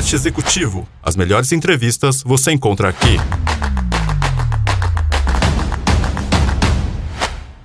Podcast Executivo. As melhores entrevistas você encontra aqui.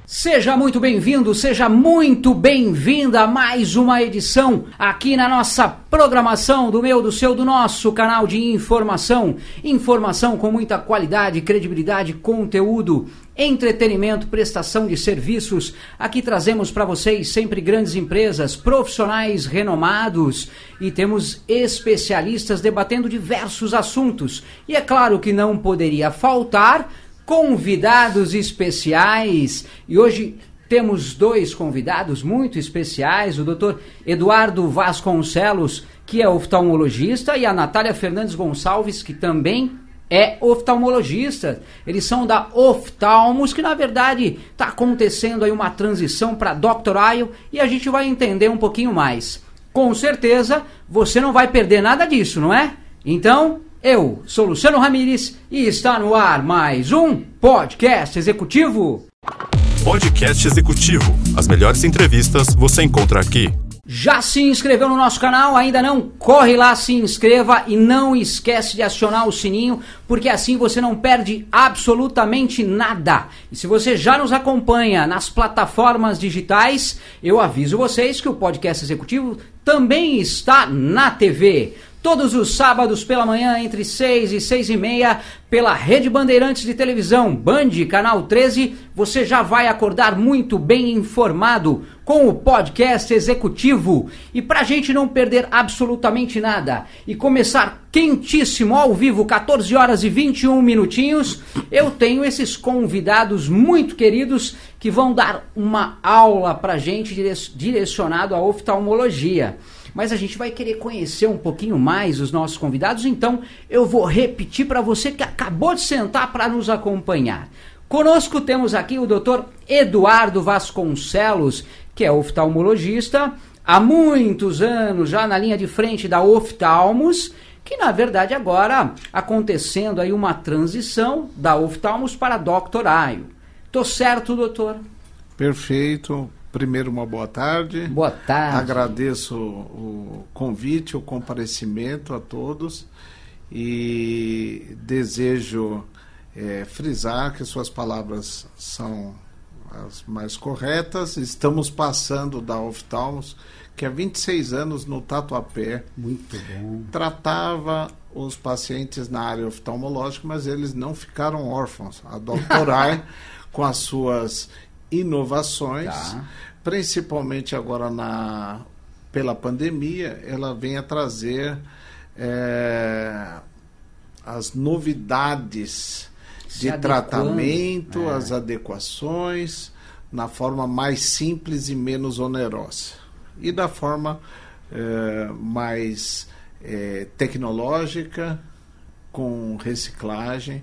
Seja muito bem-vindo, seja muito bem-vinda a mais uma edição aqui na nossa programação do meu, do seu, do nosso canal de informação. Informação com muita qualidade, credibilidade, conteúdo, entretenimento, prestação de serviços. Aqui trazemos para vocês sempre grandes empresas, profissionais renomados e temos especialistas debatendo diversos assuntos. E é claro que não poderia faltar convidados especiais. E hoje temos dois convidados muito especiais, o Dr. Eduardo Vasconcelos, que é oftalmologista, e a Natália Fernandes Gonçalves, que também é oftalmologista. Eles são da Oftalmos, que na verdade está acontecendo aí uma transição para Doctorail e a gente vai entender um pouquinho mais. Com certeza você não vai perder nada disso, não é? Então, eu sou Luciano Ramires e está no ar mais um podcast executivo. Podcast Executivo. As melhores entrevistas você encontra aqui. Já se inscreveu no nosso canal? Ainda não? Corre lá, se inscreva e não esquece de acionar o sininho, porque assim você não perde absolutamente nada. E se você já nos acompanha nas plataformas digitais, eu aviso vocês que o podcast executivo também está na TV todos os sábados pela manhã, entre 6 e 6 e meia, pela Rede Bandeirantes de Televisão, Band, Canal 13, você já vai acordar muito bem informado com o podcast executivo. E para a gente não perder absolutamente nada e começar quentíssimo ao vivo, 14 horas e 21 minutinhos, eu tenho esses convidados muito queridos que vão dar uma aula para a gente direcionado à oftalmologia mas a gente vai querer conhecer um pouquinho mais os nossos convidados, então eu vou repetir para você que acabou de sentar para nos acompanhar. Conosco temos aqui o Dr. Eduardo Vasconcelos, que é oftalmologista, há muitos anos já na linha de frente da Oftalmos, que na verdade agora acontecendo aí uma transição da Oftalmos para Dr. Aio. Tô certo, doutor? Perfeito. Primeiro, uma boa tarde. Boa tarde. Agradeço o convite, o comparecimento a todos e desejo é, frisar que suas palavras são as mais corretas. Estamos passando da oftalmos, que há 26 anos no Tatuapé. Muito bom. Tratava os pacientes na área oftalmológica, mas eles não ficaram órfãos. A doutora com as suas inovações, tá. Principalmente agora na pela pandemia, ela vem a trazer é, as novidades Se de tratamento, é. as adequações na forma mais simples e menos onerosa e da forma é, mais é, tecnológica com reciclagem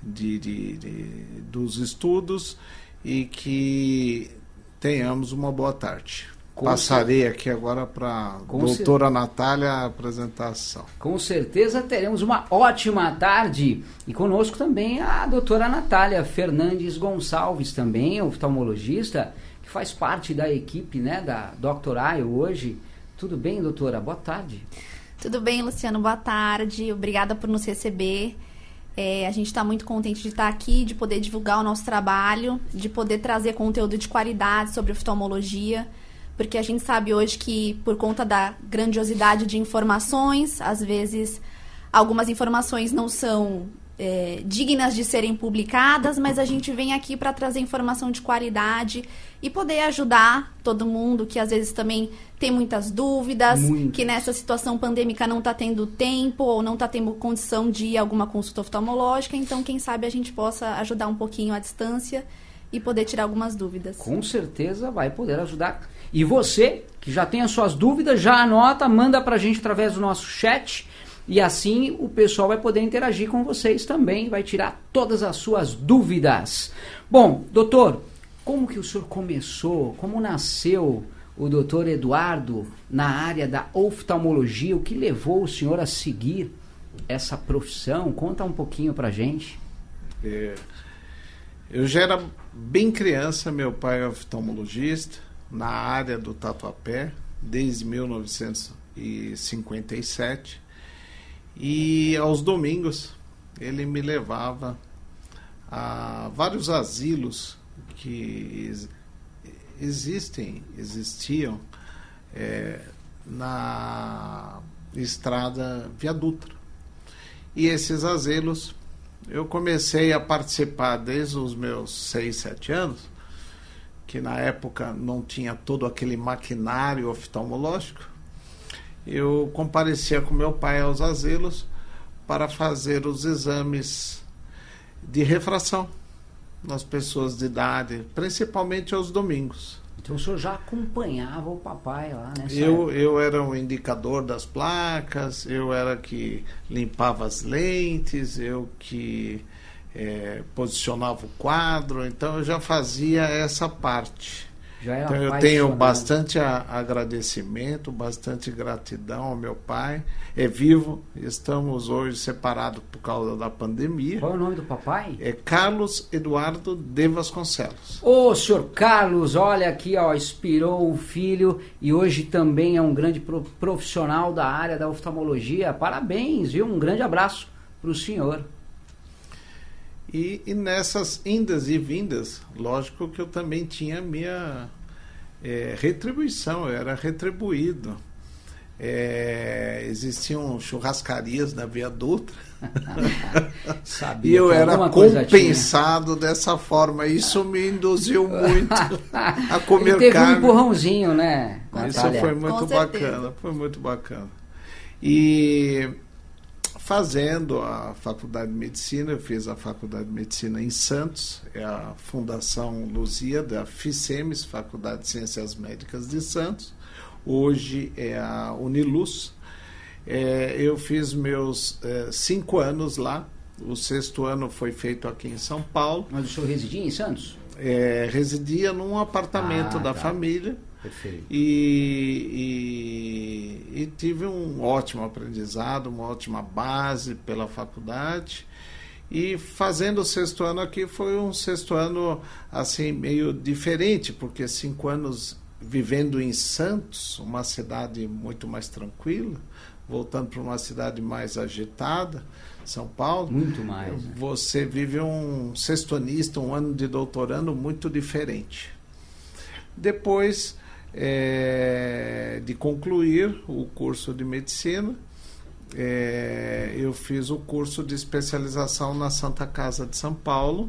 de, de, de, dos estudos e que tenhamos uma boa tarde. Com Passarei certeza. aqui agora para a doutora cer... Natália a apresentação. Com certeza teremos uma ótima tarde. E conosco também a doutora Natália Fernandes Gonçalves, também oftalmologista, que faz parte da equipe né, da Doctoraio hoje. Tudo bem, doutora? Boa tarde. Tudo bem, Luciano. Boa tarde. Obrigada por nos receber. É, a gente está muito contente de estar aqui, de poder divulgar o nosso trabalho, de poder trazer conteúdo de qualidade sobre oftalmologia, porque a gente sabe hoje que, por conta da grandiosidade de informações, às vezes algumas informações não são é, dignas de serem publicadas, mas a gente vem aqui para trazer informação de qualidade e poder ajudar todo mundo que às vezes também tem muitas dúvidas, Muito. que nessa situação pandêmica não está tendo tempo ou não está tendo condição de ir a alguma consulta oftalmológica. Então, quem sabe a gente possa ajudar um pouquinho à distância e poder tirar algumas dúvidas. Com certeza vai poder ajudar. E você, que já tem as suas dúvidas, já anota, manda para a gente através do nosso chat e assim o pessoal vai poder interagir com vocês também, vai tirar todas as suas dúvidas. Bom, doutor, como que o senhor começou? Como nasceu o doutor Eduardo na área da oftalmologia? O que levou o senhor a seguir essa profissão? Conta um pouquinho pra gente. É, eu já era bem criança, meu pai é oftalmologista na área do Tatuapé desde 1957 E aos domingos ele me levava a vários asilos que existem, existiam é, na estrada Via Dutra. E esses asilos eu comecei a participar desde os meus 6, 7 anos, que na época não tinha todo aquele maquinário oftalmológico. Eu comparecia com meu pai aos asilos para fazer os exames de refração nas pessoas de idade, principalmente aos domingos. Então o senhor já acompanhava o papai lá, né? Eu, eu era o indicador das placas, eu era que limpava as lentes, eu que é, posicionava o quadro, então eu já fazia essa parte. Então eu tenho bastante a, agradecimento, bastante gratidão ao meu pai. É vivo, estamos hoje separados por causa da pandemia. Qual é o nome do papai? É Carlos Eduardo de Vasconcelos. Ô, senhor Carlos, olha aqui, ó, inspirou o filho e hoje também é um grande profissional da área da oftalmologia. Parabéns, viu? Um grande abraço para o senhor. E, e, nessas indas e vindas, lógico que eu também tinha minha é, retribuição, eu era retribuído. É, existiam churrascarias na Via Dutra. e eu era compensado dessa forma. Isso me induziu muito a comer e teve carne. um empurrãozinho, né? Isso foi muito bacana, foi muito bacana. E fazendo a faculdade de medicina, eu fiz a faculdade de medicina em Santos, é a Fundação Luzia da FICEMES, Faculdade de Ciências Médicas de Santos. Hoje é a Uniluz. É, eu fiz meus é, cinco anos lá. O sexto ano foi feito aqui em São Paulo. Mas o senhor residia em Santos? É, residia num apartamento ah, da tá. família. Perfeito. E, e, e, tive um ótimo aprendizado, uma ótima base pela faculdade. E fazendo o sexto ano aqui foi um sexto ano assim meio diferente, porque cinco anos vivendo em Santos, uma cidade muito mais tranquila, voltando para uma cidade mais agitada, São Paulo. Muito mais. Né? Você vive um sextonista, um ano de doutorando muito diferente. Depois é, de concluir o curso de medicina, é, eu fiz o curso de especialização na Santa Casa de São Paulo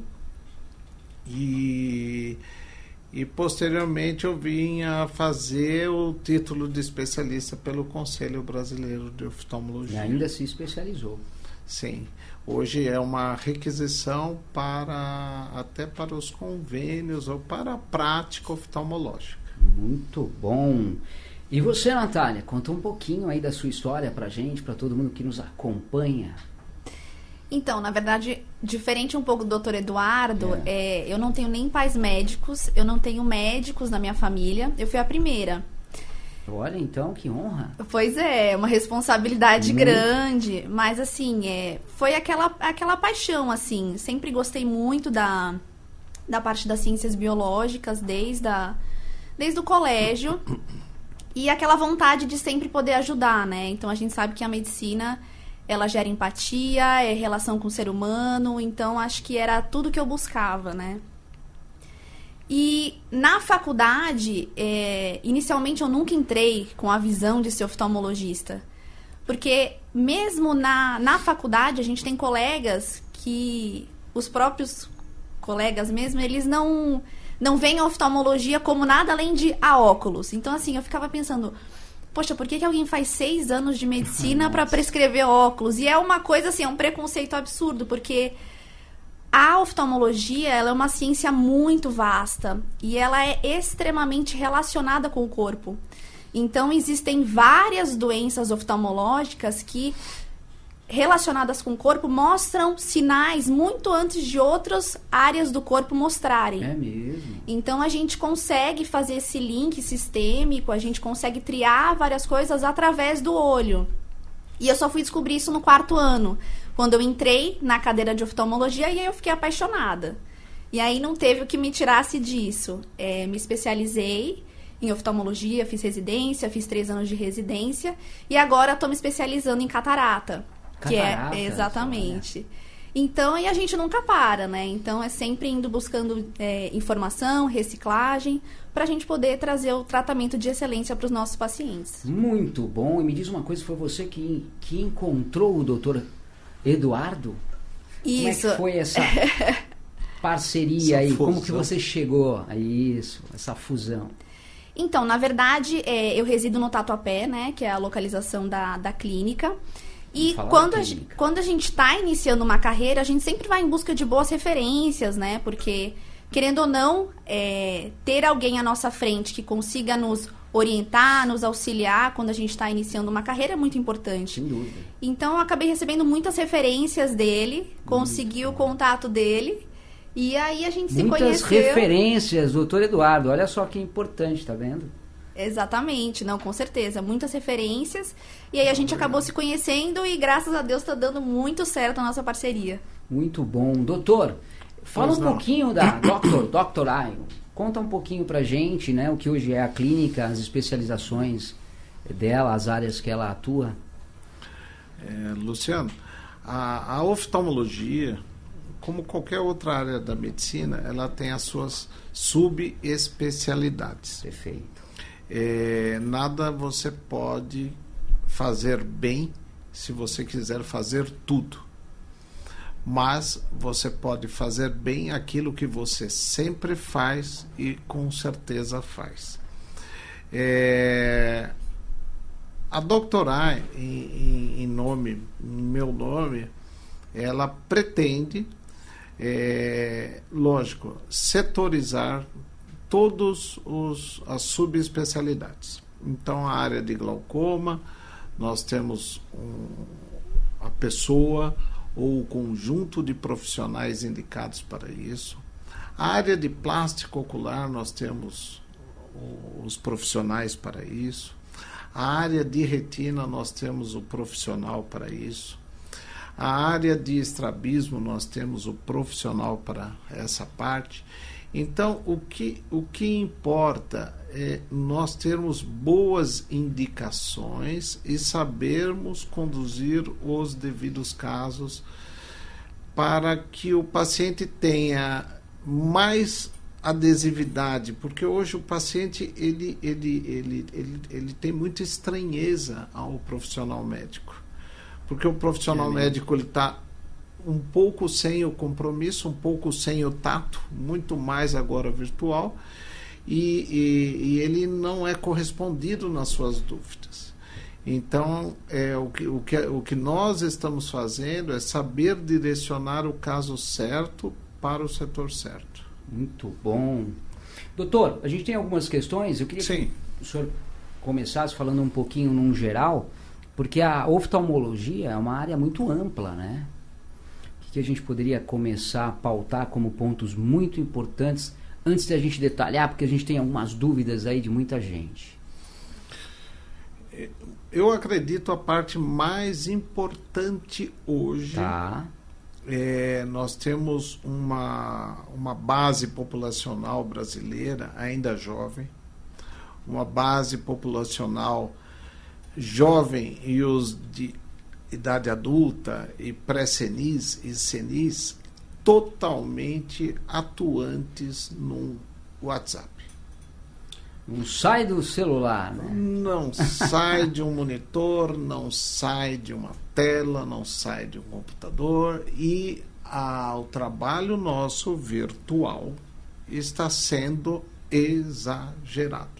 e, e posteriormente eu vim a fazer o título de especialista pelo Conselho Brasileiro de Oftalmologia. E ainda se especializou. Sim. Hoje é uma requisição para até para os convênios ou para a prática oftalmológica. Muito bom. E você, Natália, conta um pouquinho aí da sua história pra gente, para todo mundo que nos acompanha. Então, na verdade, diferente um pouco do doutor Eduardo, é. É, eu não tenho nem pais médicos, eu não tenho médicos na minha família, eu fui a primeira. Olha, então, que honra. Pois é, uma responsabilidade muito. grande, mas assim, é, foi aquela, aquela paixão, assim, sempre gostei muito da, da parte das ciências biológicas, desde a desde o colégio. E aquela vontade de sempre poder ajudar, né? Então a gente sabe que a medicina ela gera empatia, é relação com o ser humano, então acho que era tudo que eu buscava, né? E na faculdade, é, inicialmente eu nunca entrei com a visão de ser oftalmologista. Porque mesmo na, na faculdade a gente tem colegas que os próprios colegas mesmo, eles não não veem a oftalmologia como nada além de a óculos. Então, assim, eu ficava pensando, poxa, por que, que alguém faz seis anos de medicina para prescrever óculos? E é uma coisa, assim, é um preconceito absurdo, porque a oftalmologia ela é uma ciência muito vasta e ela é extremamente relacionada com o corpo. Então, existem várias doenças oftalmológicas que relacionadas com o corpo mostram sinais muito antes de outras áreas do corpo mostrarem. É mesmo. Então a gente consegue fazer esse link sistêmico, a gente consegue triar várias coisas através do olho. E eu só fui descobrir isso no quarto ano, quando eu entrei na cadeira de oftalmologia e aí eu fiquei apaixonada. E aí não teve o que me tirasse disso. É, me especializei em oftalmologia, fiz residência, fiz três anos de residência e agora estou me especializando em catarata. Que é exatamente. Então, e a gente nunca para, né? Então, é sempre indo buscando é, informação, reciclagem, para a gente poder trazer o tratamento de excelência para os nossos pacientes. Muito bom. E me diz uma coisa, foi você que, que encontrou o doutor Eduardo? Isso. Como é que foi essa parceria essa aí? Fusão. Como que você chegou a isso, essa fusão? Então, na verdade, é, eu resido no Tatuapé, né? Que é a localização da, da clínica. E quando a, quando a gente está iniciando uma carreira, a gente sempre vai em busca de boas referências, né? Porque, querendo ou não, é, ter alguém à nossa frente que consiga nos orientar, nos auxiliar quando a gente está iniciando uma carreira é muito importante. Sem dúvida. Então, eu acabei recebendo muitas referências dele, consegui o contato dele. E aí a gente Muitas se conheceu. Muitas referências, doutor Eduardo. Olha só que importante, tá vendo? Exatamente, não, com certeza. Muitas referências. E aí a gente acabou se conhecendo e graças a Deus está dando muito certo a nossa parceria. Muito bom. Doutor, fala um pouquinho da Doctor, Doctor Ayo. Conta um pouquinho pra gente, né, o que hoje é a clínica, as especializações dela, as áreas que ela atua. É, Luciano, a, a oftalmologia, como qualquer outra área da medicina, ela tem as suas subespecialidades. Perfeito é, nada você pode fazer bem se você quiser fazer tudo. Mas você pode fazer bem aquilo que você sempre faz e com certeza faz. É, a doutora, em, em, em, nome, em meu nome, ela pretende, é, lógico, setorizar todas as subespecialidades. Então, a área de glaucoma, nós temos um, a pessoa ou o conjunto de profissionais indicados para isso. A área de plástico ocular, nós temos os profissionais para isso. A área de retina, nós temos o profissional para isso. A área de estrabismo, nós temos o profissional para essa parte. Então, o que, o que importa é nós termos boas indicações e sabermos conduzir os devidos casos para que o paciente tenha mais adesividade, porque hoje o paciente ele, ele, ele, ele, ele tem muita estranheza ao profissional médico. Porque o profissional é médico está um pouco sem o compromisso, um pouco sem o tato, muito mais agora virtual, e, e, e ele não é correspondido nas suas dúvidas. Então, é, o, que, o, que, o que nós estamos fazendo é saber direcionar o caso certo para o setor certo. Muito bom. Doutor, a gente tem algumas questões. Eu queria Sim. que o senhor começasse falando um pouquinho num geral, porque a oftalmologia é uma área muito ampla, né? Que a gente poderia começar a pautar como pontos muito importantes antes de a gente detalhar, porque a gente tem algumas dúvidas aí de muita gente? Eu acredito a parte mais importante hoje. Tá. É, nós temos uma, uma base populacional brasileira ainda jovem, uma base populacional jovem e os de idade adulta e pré-senis e senis totalmente atuantes no WhatsApp. Não sai do celular, né? Não sai de um monitor, não sai de uma tela, não sai de um computador e a, o trabalho nosso virtual está sendo exagerado.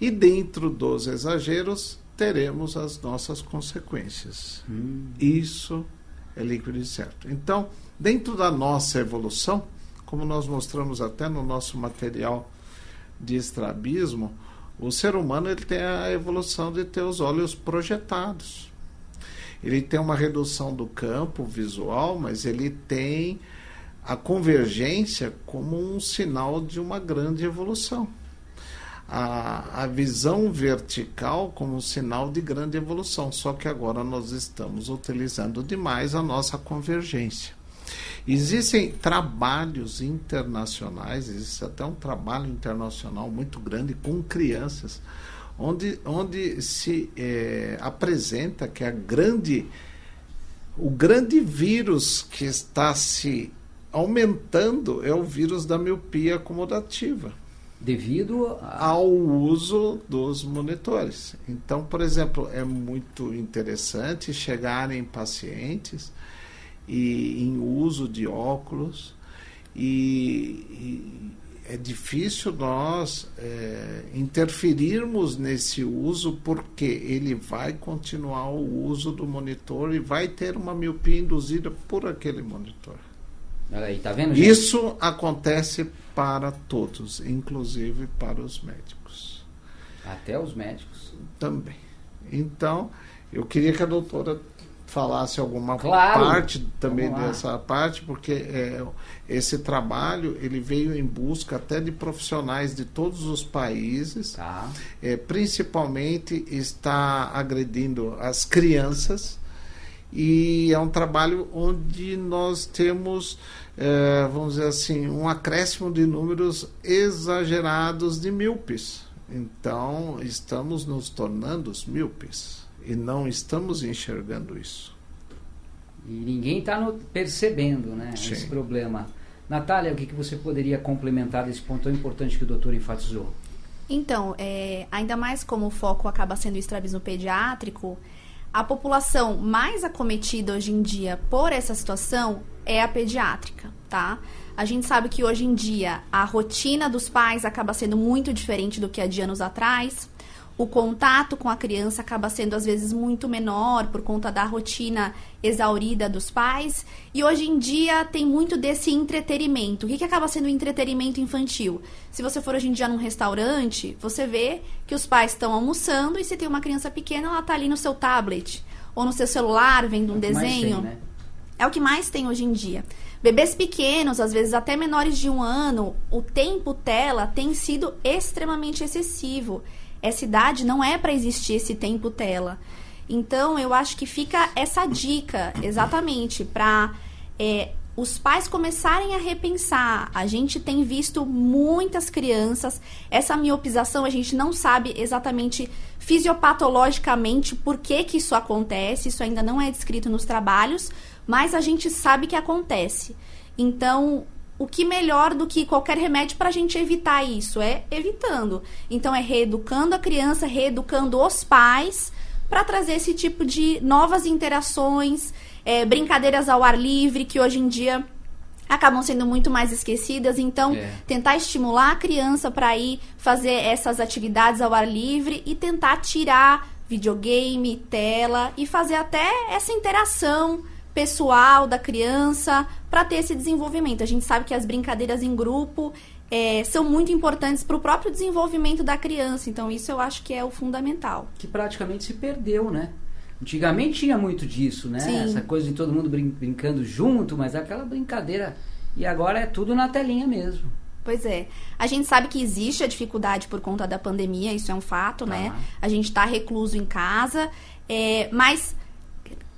E dentro dos exageros, teremos as nossas consequências. Hum. Isso é líquido e certo. Então, dentro da nossa evolução, como nós mostramos até no nosso material de estrabismo, o ser humano ele tem a evolução de ter os olhos projetados. Ele tem uma redução do campo visual, mas ele tem a convergência como um sinal de uma grande evolução a, a visão vertical como sinal de grande evolução, só que agora nós estamos utilizando demais a nossa convergência. Existem trabalhos internacionais, existe até um trabalho internacional muito grande com crianças, onde, onde se é, apresenta que a grande, o grande vírus que está se aumentando é o vírus da miopia acomodativa. Devido a... ao uso dos monitores. Então, por exemplo, é muito interessante chegarem pacientes e em uso de óculos e, e é difícil nós é, interferirmos nesse uso porque ele vai continuar o uso do monitor e vai ter uma miopia induzida por aquele monitor. Aí, tá vendo? Isso acontece para todos, inclusive para os médicos. Até os médicos. Também. Então, eu queria que a doutora falasse alguma claro. parte também dessa parte, porque é, esse trabalho ele veio em busca até de profissionais de todos os países, tá. é, principalmente está agredindo as crianças e é um trabalho onde nós temos, é, vamos dizer assim, um acréscimo de números exagerados de míopes. Então, estamos nos tornando os míopes e não estamos enxergando isso. E ninguém está percebendo né, Sim. esse problema. Natália, o que, que você poderia complementar desse ponto tão importante que o doutor enfatizou? Então, é, ainda mais como o foco acaba sendo o estrabismo pediátrico, a população mais acometida hoje em dia por essa situação é a pediátrica, tá? A gente sabe que hoje em dia a rotina dos pais acaba sendo muito diferente do que há de anos atrás o contato com a criança acaba sendo às vezes muito menor por conta da rotina exaurida dos pais. E hoje em dia tem muito desse entretenimento. O que, que acaba sendo o entretenimento infantil? Se você for hoje em dia num restaurante, você vê que os pais estão almoçando e se tem uma criança pequena, ela está ali no seu tablet ou no seu celular vendo um É desenho. tem, né? É o que mais tem hoje em dia. Bebês pequenos, às vezes até menores de um ano, o tempo tela tem sido extremamente excessivo. Essa idade não é para existir esse tempo tela. Então, eu acho que fica essa dica, exatamente, para é, os pais começarem a repensar. A gente tem visto muitas crianças, essa miopização a gente não sabe exatamente fisiopatologicamente por que, que isso acontece, isso ainda não é descrito nos trabalhos, mas a gente sabe que acontece. Então, o que melhor do que qualquer remédio para a gente evitar isso? É evitando. Então, é reeducando a criança, reeducando os pais para trazer esse tipo de novas interações, é, brincadeiras ao ar livre, que hoje em dia acabam sendo muito mais esquecidas. Então, É. tentar estimular a criança para ir fazer essas atividades ao ar livre e tentar tirar videogame, tela e fazer até essa interação pessoal da criança para ter esse desenvolvimento. A gente sabe que as brincadeiras em grupo é, são muito importantes para o próprio desenvolvimento da criança. Então, isso eu acho que é o fundamental. Que praticamente se perdeu, né? Antigamente tinha muito disso, né? Sim. Essa coisa de todo mundo brin- brincando junto, mas aquela brincadeira. E agora é tudo na telinha mesmo. Pois é. A gente sabe que existe a dificuldade por conta da pandemia, isso é um fato, né? Tá. A gente está recluso em casa, é, mas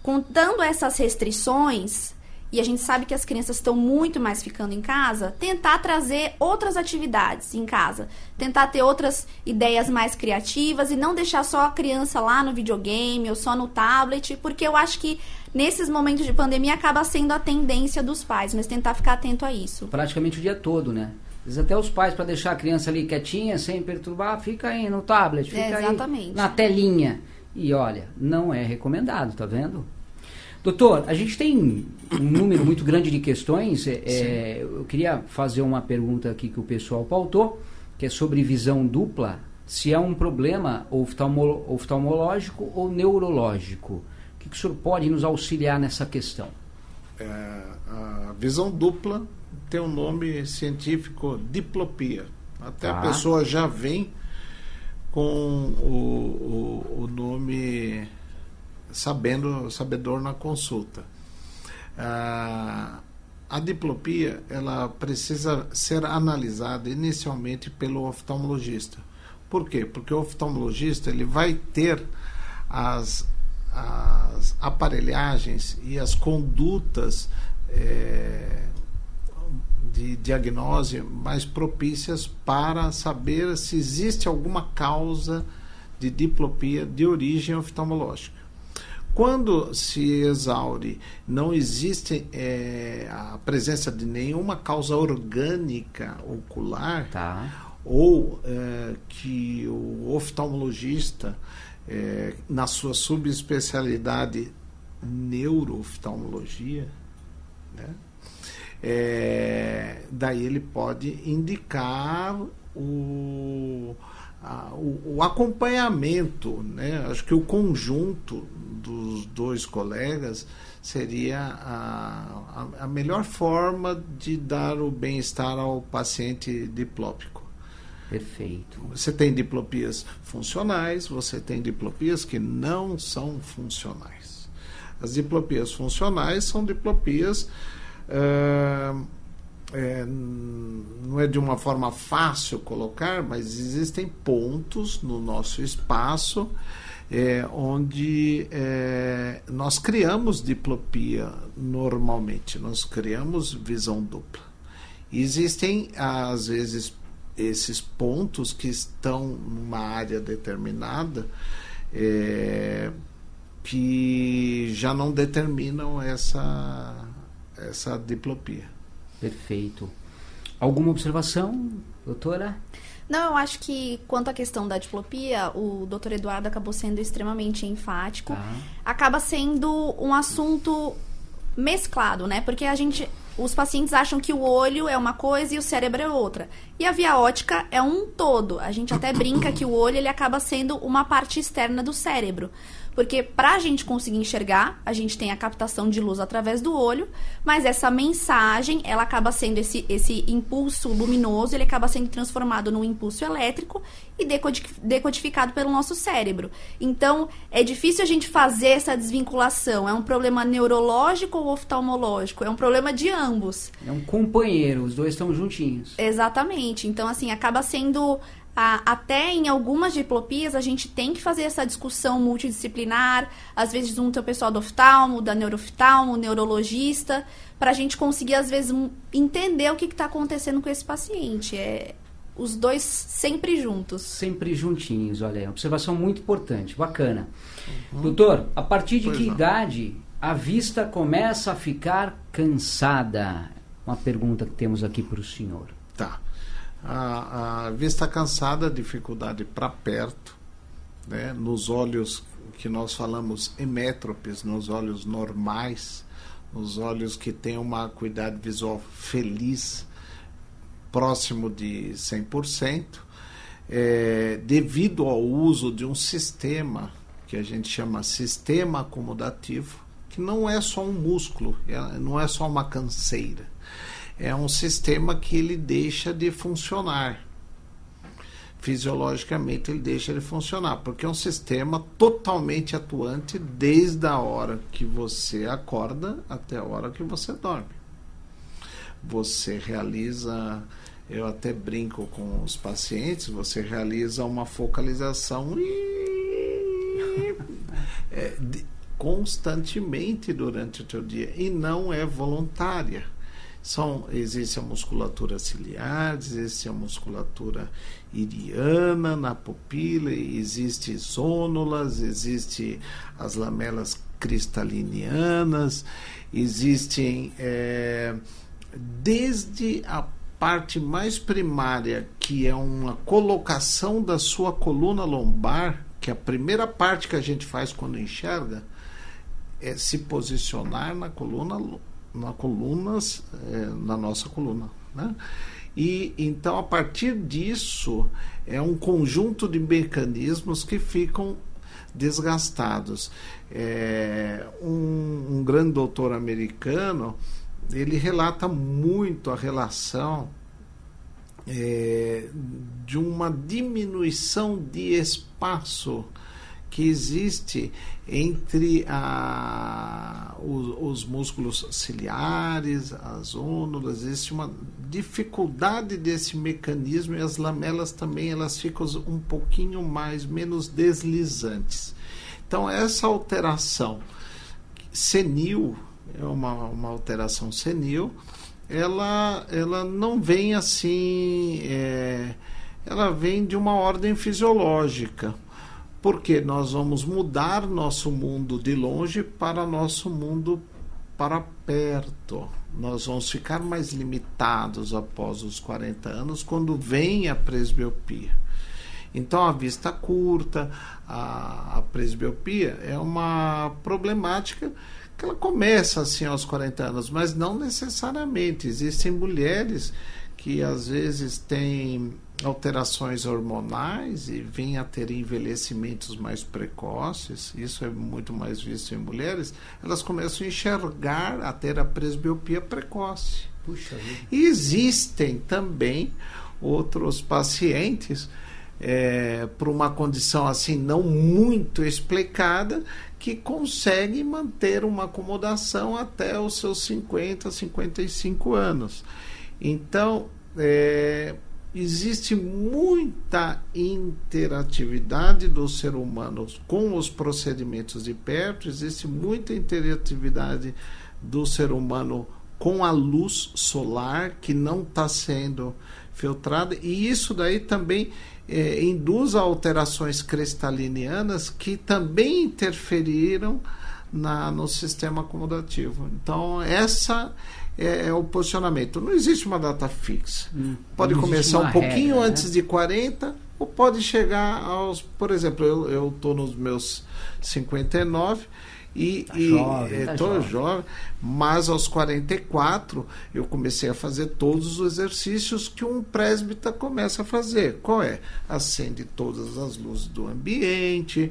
contando essas restrições, e a gente sabe que as crianças estão muito mais ficando em casa, tentar trazer outras atividades em casa. Tentar ter outras ideias mais criativas e não deixar só a criança lá no videogame ou só no tablet, porque eu acho que nesses momentos de pandemia acaba sendo a tendência dos pais, mas tentar ficar atento a isso. Praticamente o dia todo, né? Às vezes até os pais, para deixar a criança ali quietinha, sem perturbar, fica aí no tablet, fica É, aí na telinha. E olha, não é recomendado, tá vendo? Doutor, a gente tem um número muito grande de questões. é, é, eu queria fazer uma pergunta aqui que o pessoal pautou, que é sobre visão dupla, se é um problema oftalmo- oftalmológico ou neurológico. O que, que o senhor pode nos auxiliar nessa questão? É, a visão dupla tem um nome científico diplopia. Até Tá. a pessoa já vem com o, o, o nome sabendo sabedor na consulta. Ah, a diplopia ela precisa ser analisada inicialmente pelo oftalmologista. Por quê? Porque o oftalmologista ele vai ter as, as aparelhagens e as condutas eh, de diagnose mais propícias para saber se existe alguma causa de diplopia de origem oftalmológica. Quando se exaure, não existe é, a presença de nenhuma causa orgânica ocular, Tá. ou é, que o oftalmologista, é, na sua subespecialidade neurooftalmologia, né, é, daí ele pode indicar o, a- o, o acompanhamento, né? Acho que o conjunto dos dois colegas seria a, a, a melhor forma de dar o bem-estar ao paciente diplópico. Perfeito. Você tem diplopias funcionais, você tem diplopias que não são funcionais. As diplopias funcionais são diplopias. ah, é, não é de uma forma fácil colocar, mas existem pontos no nosso espaço é, onde é, nós criamos diplopia normalmente, nós criamos visão dupla. Existem, às vezes, esses pontos que estão numa área determinada é, que já não determinam essa, essa diplopia. Perfeito. Alguma observação, doutora? Não, eu acho que quanto à questão da diplopia, o Dr. Eduardo acabou sendo extremamente enfático. Tá. Acaba sendo um assunto mesclado, né? Porque a gente, os pacientes acham que o olho é uma coisa e o cérebro é outra. E a via ótica é um todo. A gente até brinca que o olho ele acaba sendo uma parte externa do cérebro. Porque para a gente conseguir enxergar, a gente tem a captação de luz através do olho, mas essa mensagem, ela acaba sendo esse, esse impulso luminoso, ele acaba sendo transformado num impulso elétrico e decodi- decodificado pelo nosso cérebro. Então, é difícil a gente fazer essa desvinculação. É um problema neurológico ou oftalmológico? É um problema de ambos. É um companheiro, os dois estão juntinhos. Exatamente. Então, assim, acaba sendo. A- até em algumas diplopias, a gente tem que fazer essa discussão multidisciplinar. Às vezes, junta o pessoal do oftalmo, da neurooftalmo, neurologista, para a gente conseguir, às vezes, entender o que está acontecendo com esse paciente. É os dois sempre juntos. Sempre juntinhos, olha aí. Observação muito importante, bacana. Doutor, a partir de Pois que não. idade a vista começa a ficar cansada? Uma pergunta que temos aqui para o senhor. Tá. A, a vista cansada, dificuldade para perto, né? nos olhos que nós falamos emétropes, nos olhos normais, nos olhos que têm uma acuidade visual feliz, próximo de 100%, é, devido ao uso de um sistema que a gente chama sistema acomodativo, que não é só um músculo, é- não é só uma canseira é um sistema que ele deixa de funcionar. Fisiologicamente ele deixa de funcionar, porque é um sistema totalmente atuante desde a hora que você acorda até a hora que você dorme. Você realiza, eu até brinco com os pacientes, você realiza uma focalização é, de- constantemente durante o teu dia e não é voluntária. São, existe a musculatura ciliar, existe a musculatura iriana na pupila, existe zônulas, existe as lamelas cristalinianas, existem é, desde a parte mais primária, que é uma colocação da sua coluna lombar, que é a primeira parte que a gente faz quando enxerga, é se posicionar na coluna na colunas é, na nossa coluna né? e então a partir disso é um conjunto de mecanismos que ficam desgastados é, um, um grande doutor americano ele relata muito a relação é, de uma diminuição de espaço que existe entre a, os, os músculos ciliares, as ônulas, existe uma dificuldade desse mecanismo e as lamelas também elas ficam um pouquinho mais menos deslizantes. Então essa alteração senil é uma, uma alteração senil, ela, ela não vem assim, é, ela vem de uma ordem fisiológica porque nós vamos mudar nosso mundo de longe para nosso mundo para perto. Nós vamos ficar mais limitados após os 40 anos quando vem a presbiopia. Então, a vista curta, a, a presbiopia é uma problemática que ela começa assim aos 40 anos, mas não necessariamente. Existem mulheres que às vezes têm alterações hormonais e vêm a ter envelhecimentos mais precoces, isso é muito mais visto em mulheres, elas começam a enxergar, a ter a presbiopia precoce. Puxa. E existem também outros pacientes é, por uma condição assim não muito explicada que conseguem manter uma acomodação até os seus 50, 55 anos. Então, é, existe muita interatividade do ser humano com os procedimentos de perto, existe muita interatividade do ser humano com a luz solar que não está sendo filtrada, e isso daí também é, induz a alterações cristalinianas que também interferiram na, no sistema acomodativo. Então, essa é, é, o posicionamento. Não existe uma data fixa. Hum, pode começar um pouquinho regra, né? antes né? de 40 ou pode chegar aos. Por exemplo, eu estou nos meus 59 e, tá e jovem, é, tá jovem. jovem, mas aos 44 eu comecei a fazer todos os exercícios que um presbítero começa a fazer. Qual é? Acende todas as luzes do ambiente,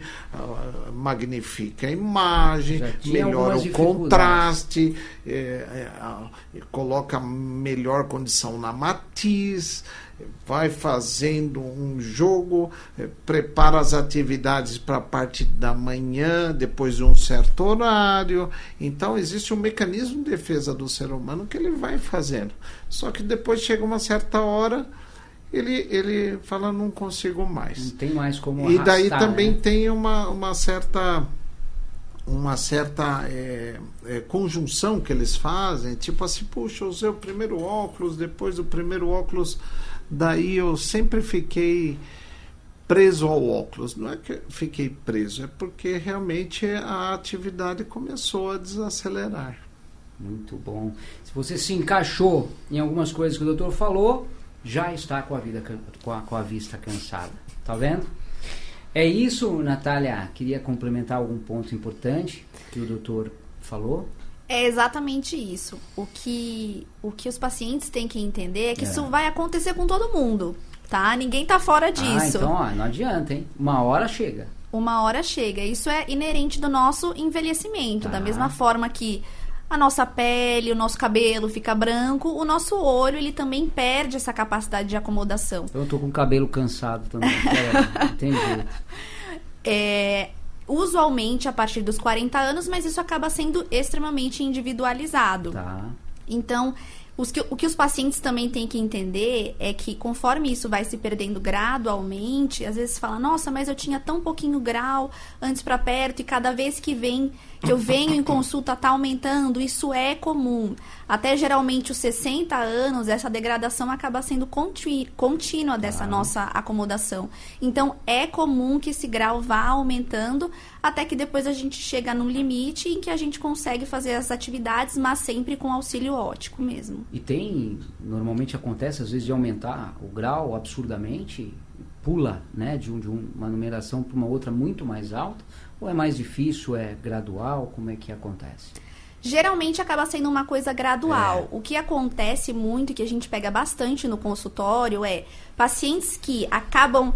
magnifica a imagem, melhora o contraste, é, é, coloca melhor condição na matiz vai fazendo um jogo, eh, prepara as atividades para a parte da manhã, depois de um certo horário. Então, existe um mecanismo de defesa do ser humano que ele vai fazendo. Só que depois chega uma certa hora. Ele, ele fala, não consigo mais. Não tem mais como E daí arrastar, também né? tem uma, uma certa uma certa é, é, conjunção que eles fazem, tipo assim, puxa, eu usei o primeiro óculos, depois do primeiro óculos Daí eu sempre fiquei preso ao óculos. Não é que fiquei preso, é porque realmente a atividade começou a desacelerar. Muito bom. Se você se encaixou em algumas coisas que o doutor falou, já está com a, vida, com a, com a vista cansada. Tá vendo? É isso, Natália. Queria complementar algum ponto importante que o doutor falou. É exatamente isso. O que, o que os pacientes têm que entender é que é. isso vai acontecer com todo mundo, tá? Ninguém tá fora ah, disso. Ah, então, ó, não adianta, hein? Uma hora chega. Uma hora chega. Isso é inerente do nosso envelhecimento. Da mesma forma que a nossa pele, o nosso cabelo fica branco, o nosso olho, ele também perde essa capacidade de acomodação. Eu tô com o cabelo cansado também. é, entendi. É, usualmente a partir dos 40 anos, mas isso acaba sendo extremamente individualizado. Tá. Então, que, o que os pacientes também têm que entender é que conforme isso vai se perdendo gradualmente, às vezes fala, nossa, mas eu tinha tão pouquinho grau antes para perto e cada vez que vem que eu venho em consulta está aumentando, isso é comum. Até geralmente os 60 anos, essa degradação acaba sendo contínua dessa ah. nossa acomodação. Então, é comum que esse grau vá aumentando até que depois a gente chega no limite em que a gente consegue fazer as atividades, mas sempre com auxílio óptico mesmo. E tem, normalmente acontece às vezes de aumentar o grau absurdamente, pula né, de, um, de uma numeração para uma outra muito mais alta, ou é mais difícil, é gradual? Como é que acontece? Geralmente acaba sendo uma coisa gradual. É. O que acontece muito, que a gente pega bastante no consultório, é pacientes que acabam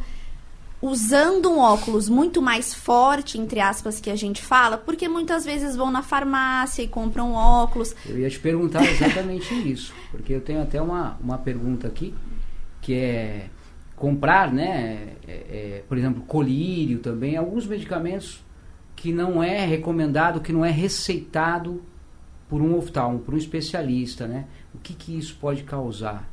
usando um óculos muito mais forte, entre aspas, que a gente fala, porque muitas vezes vão na farmácia e compram óculos. Eu ia te perguntar exatamente isso, porque eu tenho até uma, uma pergunta aqui, que é comprar, né, é, é, por exemplo, colírio também, alguns medicamentos que não é recomendado, que não é receitado por um oftalmo, por um especialista, né? O que, que isso pode causar?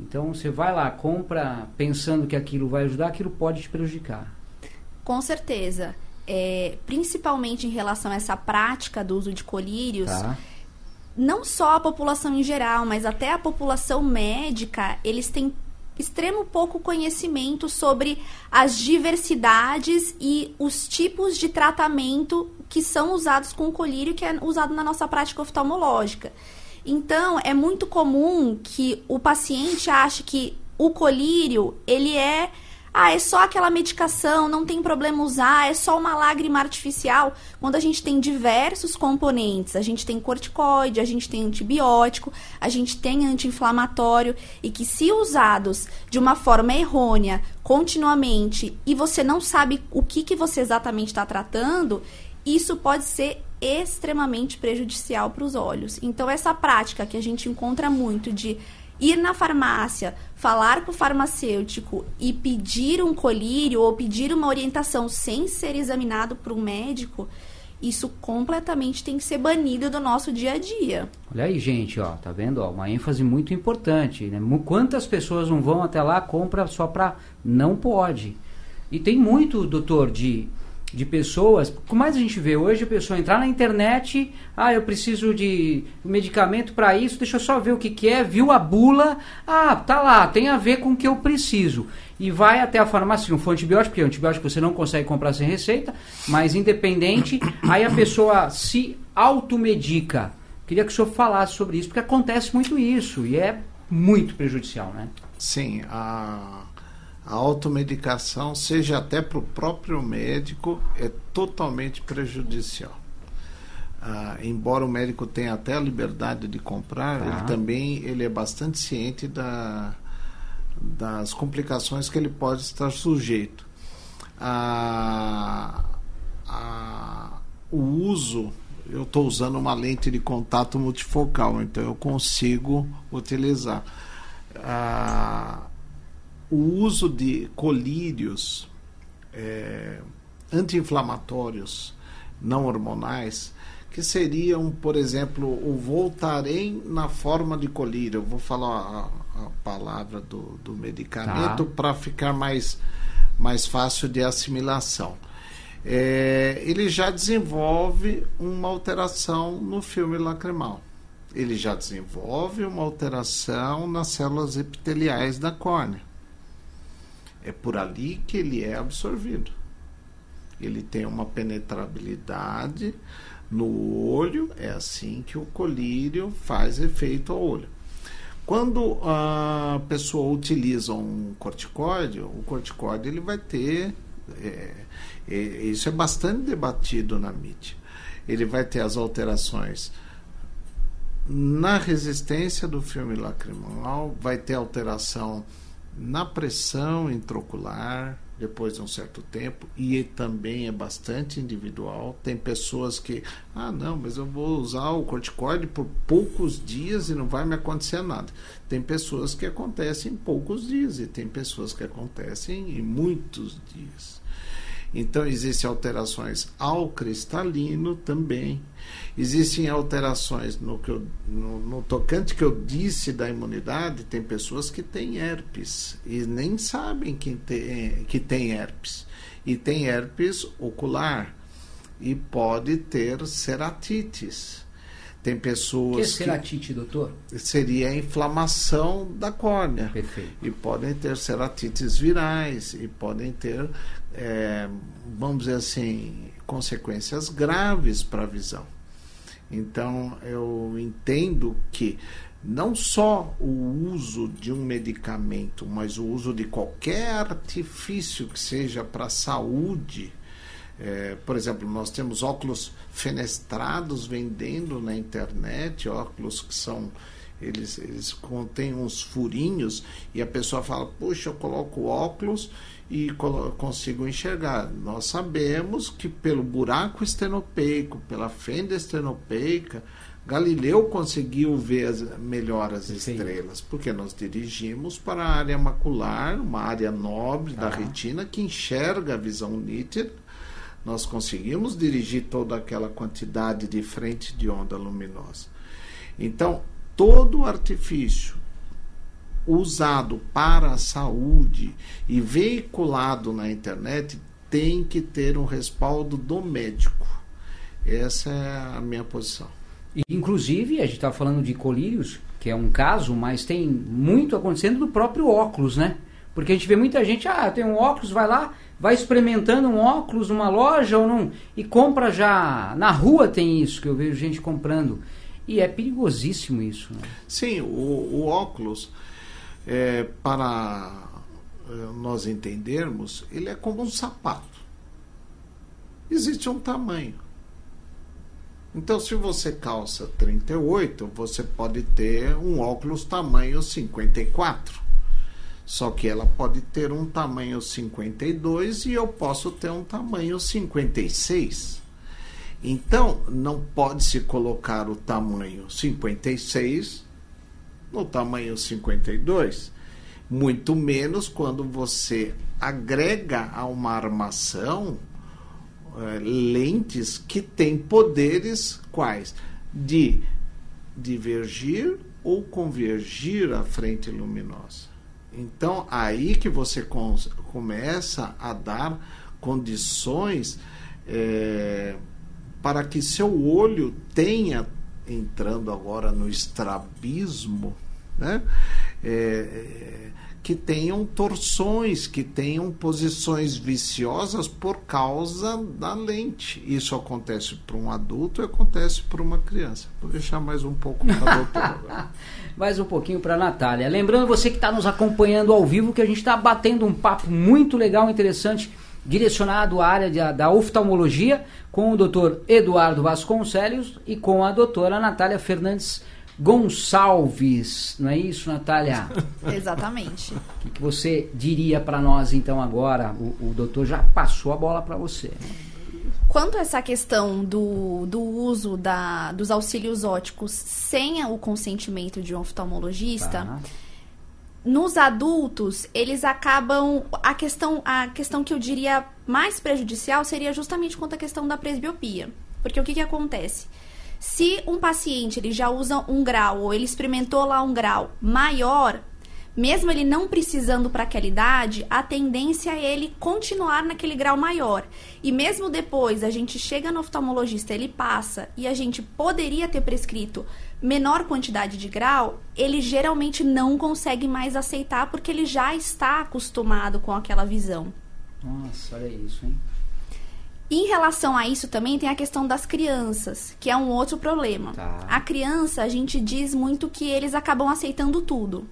Então você vai lá, compra pensando que aquilo vai ajudar, aquilo pode te prejudicar. Com certeza. É, principalmente em relação a essa prática do uso de colírios, tá. não só a população em geral, mas até a população médica, eles têm extremo pouco conhecimento sobre as diversidades e os tipos de tratamento que são usados com o colírio que é usado na nossa prática oftalmológica. Então, é muito comum que o paciente ache que o colírio, ele é ah, é só aquela medicação, não tem problema usar, é só uma lágrima artificial. Quando a gente tem diversos componentes, a gente tem corticoide, a gente tem antibiótico, a gente tem anti-inflamatório e que se usados de uma forma errônea, continuamente, e você não sabe o que, que você exatamente está tratando, isso pode ser extremamente prejudicial para os olhos. Então, essa prática que a gente encontra muito de ir na farmácia, falar com o farmacêutico e pedir um colírio ou pedir uma orientação sem ser examinado por um médico, isso completamente tem que ser banido do nosso dia a dia. Olha aí, gente, ó, tá vendo? Ó, uma ênfase muito importante, né? Quantas pessoas não vão até lá, compra só para não pode. E tem muito, doutor, de de pessoas, como mais a gente vê hoje, a pessoa entrar na internet, ah, eu preciso de medicamento para isso, deixa eu só ver o que, que é, viu a bula, ah, tá lá, tem a ver com o que eu preciso. E vai até a farmácia, não for antibiótico, porque antibiótico você não consegue comprar sem receita, mas independente, aí a pessoa se automedica. Queria que o senhor falasse sobre isso, porque acontece muito isso, e é muito prejudicial, né? Sim, a a automedicação, seja até para o próprio médico, é totalmente prejudicial. Ah, embora o médico tenha até a liberdade de comprar, tá. ele também ele é bastante ciente da, das complicações que ele pode estar sujeito. Ah, ah, o uso, eu estou usando uma lente de contato multifocal, então eu consigo utilizar. Ah, o uso de colírios é, anti-inflamatórios não hormonais, que seriam, por exemplo, o Voltaren na forma de colírio. Eu vou falar a, a palavra do, do medicamento tá. para ficar mais, mais fácil de assimilação. É, ele já desenvolve uma alteração no filme lacrimal. Ele já desenvolve uma alteração nas células epiteliais da córnea. É por ali que ele é absorvido. Ele tem uma penetrabilidade no olho, é assim que o colírio faz efeito ao olho. Quando a pessoa utiliza um corticóide, o corticóide ele vai ter. É, é, isso é bastante debatido na mídia. Ele vai ter as alterações na resistência do filme lacrimal, vai ter alteração na pressão intraocular depois de um certo tempo e também é bastante individual. Tem pessoas que, ah, não, mas eu vou usar o corticoide por poucos dias e não vai me acontecer nada. Tem pessoas que acontecem em poucos dias e tem pessoas que acontecem em muitos dias. Então, existem alterações ao cristalino também. Existem alterações no, que eu, no, no, tocante que eu disse da imunidade. Tem pessoas que têm herpes e nem sabem que tem, que tem herpes. E tem herpes ocular e pode ter ceratites. Tem pessoas. Que é ceratite, que doutor? Seria a inflamação da córnea. Perfeito. E podem ter ceratites virais, e podem ter, é, vamos dizer assim, consequências graves para a visão. Então, eu entendo que não só o uso de um medicamento, mas o uso de qualquer artifício que seja para a saúde é, por exemplo, nós temos óculos fenestrados vendendo na internet, óculos que são eles, eles contêm uns furinhos e a pessoa fala, puxa, eu coloco óculos e consigo enxergar. Nós sabemos que pelo buraco estenopeico, pela fenda estenopeica, Galileu conseguiu ver as, melhor as estrelas, porque nós dirigimos para a área macular, uma área nobre ah. da retina que enxerga a visão nítida nós conseguimos dirigir toda aquela quantidade de frente de onda luminosa. Então, todo artifício usado para a saúde e veiculado na internet tem que ter um respaldo do médico. Essa é a minha posição. Inclusive, a gente estava falando de colírios, que é um caso, mas tem muito acontecendo do próprio óculos, né? Porque a gente vê muita gente, ah, tem um óculos, vai lá, vai experimentando um óculos numa loja ou não, e compra já. Na rua tem isso, que eu vejo gente comprando. E é perigosíssimo isso. Né? Sim, o, o óculos, é, para é, nós entendermos, ele é como um sapato. Existe um tamanho. Então, se você calça 38, você pode ter um óculos tamanho 54. Só que ela pode ter um tamanho 52 e eu posso ter um tamanho 56. Então, não pode se colocar o tamanho 56 no tamanho 52, muito menos quando você agrega a uma armação é, lentes que têm poderes quais? De divergir ou convergir a frente luminosa. Então, aí que você começa a dar condições é, para que seu olho tenha, entrando agora no estrabismo, né? É, que tenham torções, que tenham posições viciosas por causa da lente. Isso acontece para um adulto e acontece para uma criança. Vou deixar mais um pouco para a doutora. mais um pouquinho para a Natália. Lembrando você que está nos acompanhando ao vivo que a gente está batendo um papo muito legal, interessante, direcionado à área de, da oftalmologia com o Dr. Eduardo Vasconcelos e com a doutora Natália Fernandes Gonçalves, não é isso, Natália? Exatamente. O que, que você diria para nós então agora? O, o doutor já passou a bola para você. Quanto a essa questão do, do uso da, dos auxílios óticos sem o consentimento de um oftalmologista, tá. Nos adultos, eles acabam. A questão, a questão que eu diria mais prejudicial seria justamente quanto à questão da presbiopia. Porque o que, que acontece? Se um paciente ele já usa um grau ou ele experimentou lá um grau maior, mesmo ele não precisando para aquela idade, a tendência é ele continuar naquele grau maior. E mesmo depois a gente chega no oftalmologista, ele passa e a gente poderia ter prescrito menor quantidade de grau, ele geralmente não consegue mais aceitar porque ele já está acostumado com aquela visão. Nossa, olha isso, hein? Em relação a isso também tem a questão das crianças, que é um outro problema. Tá. A criança, a gente diz muito que eles acabam aceitando tudo.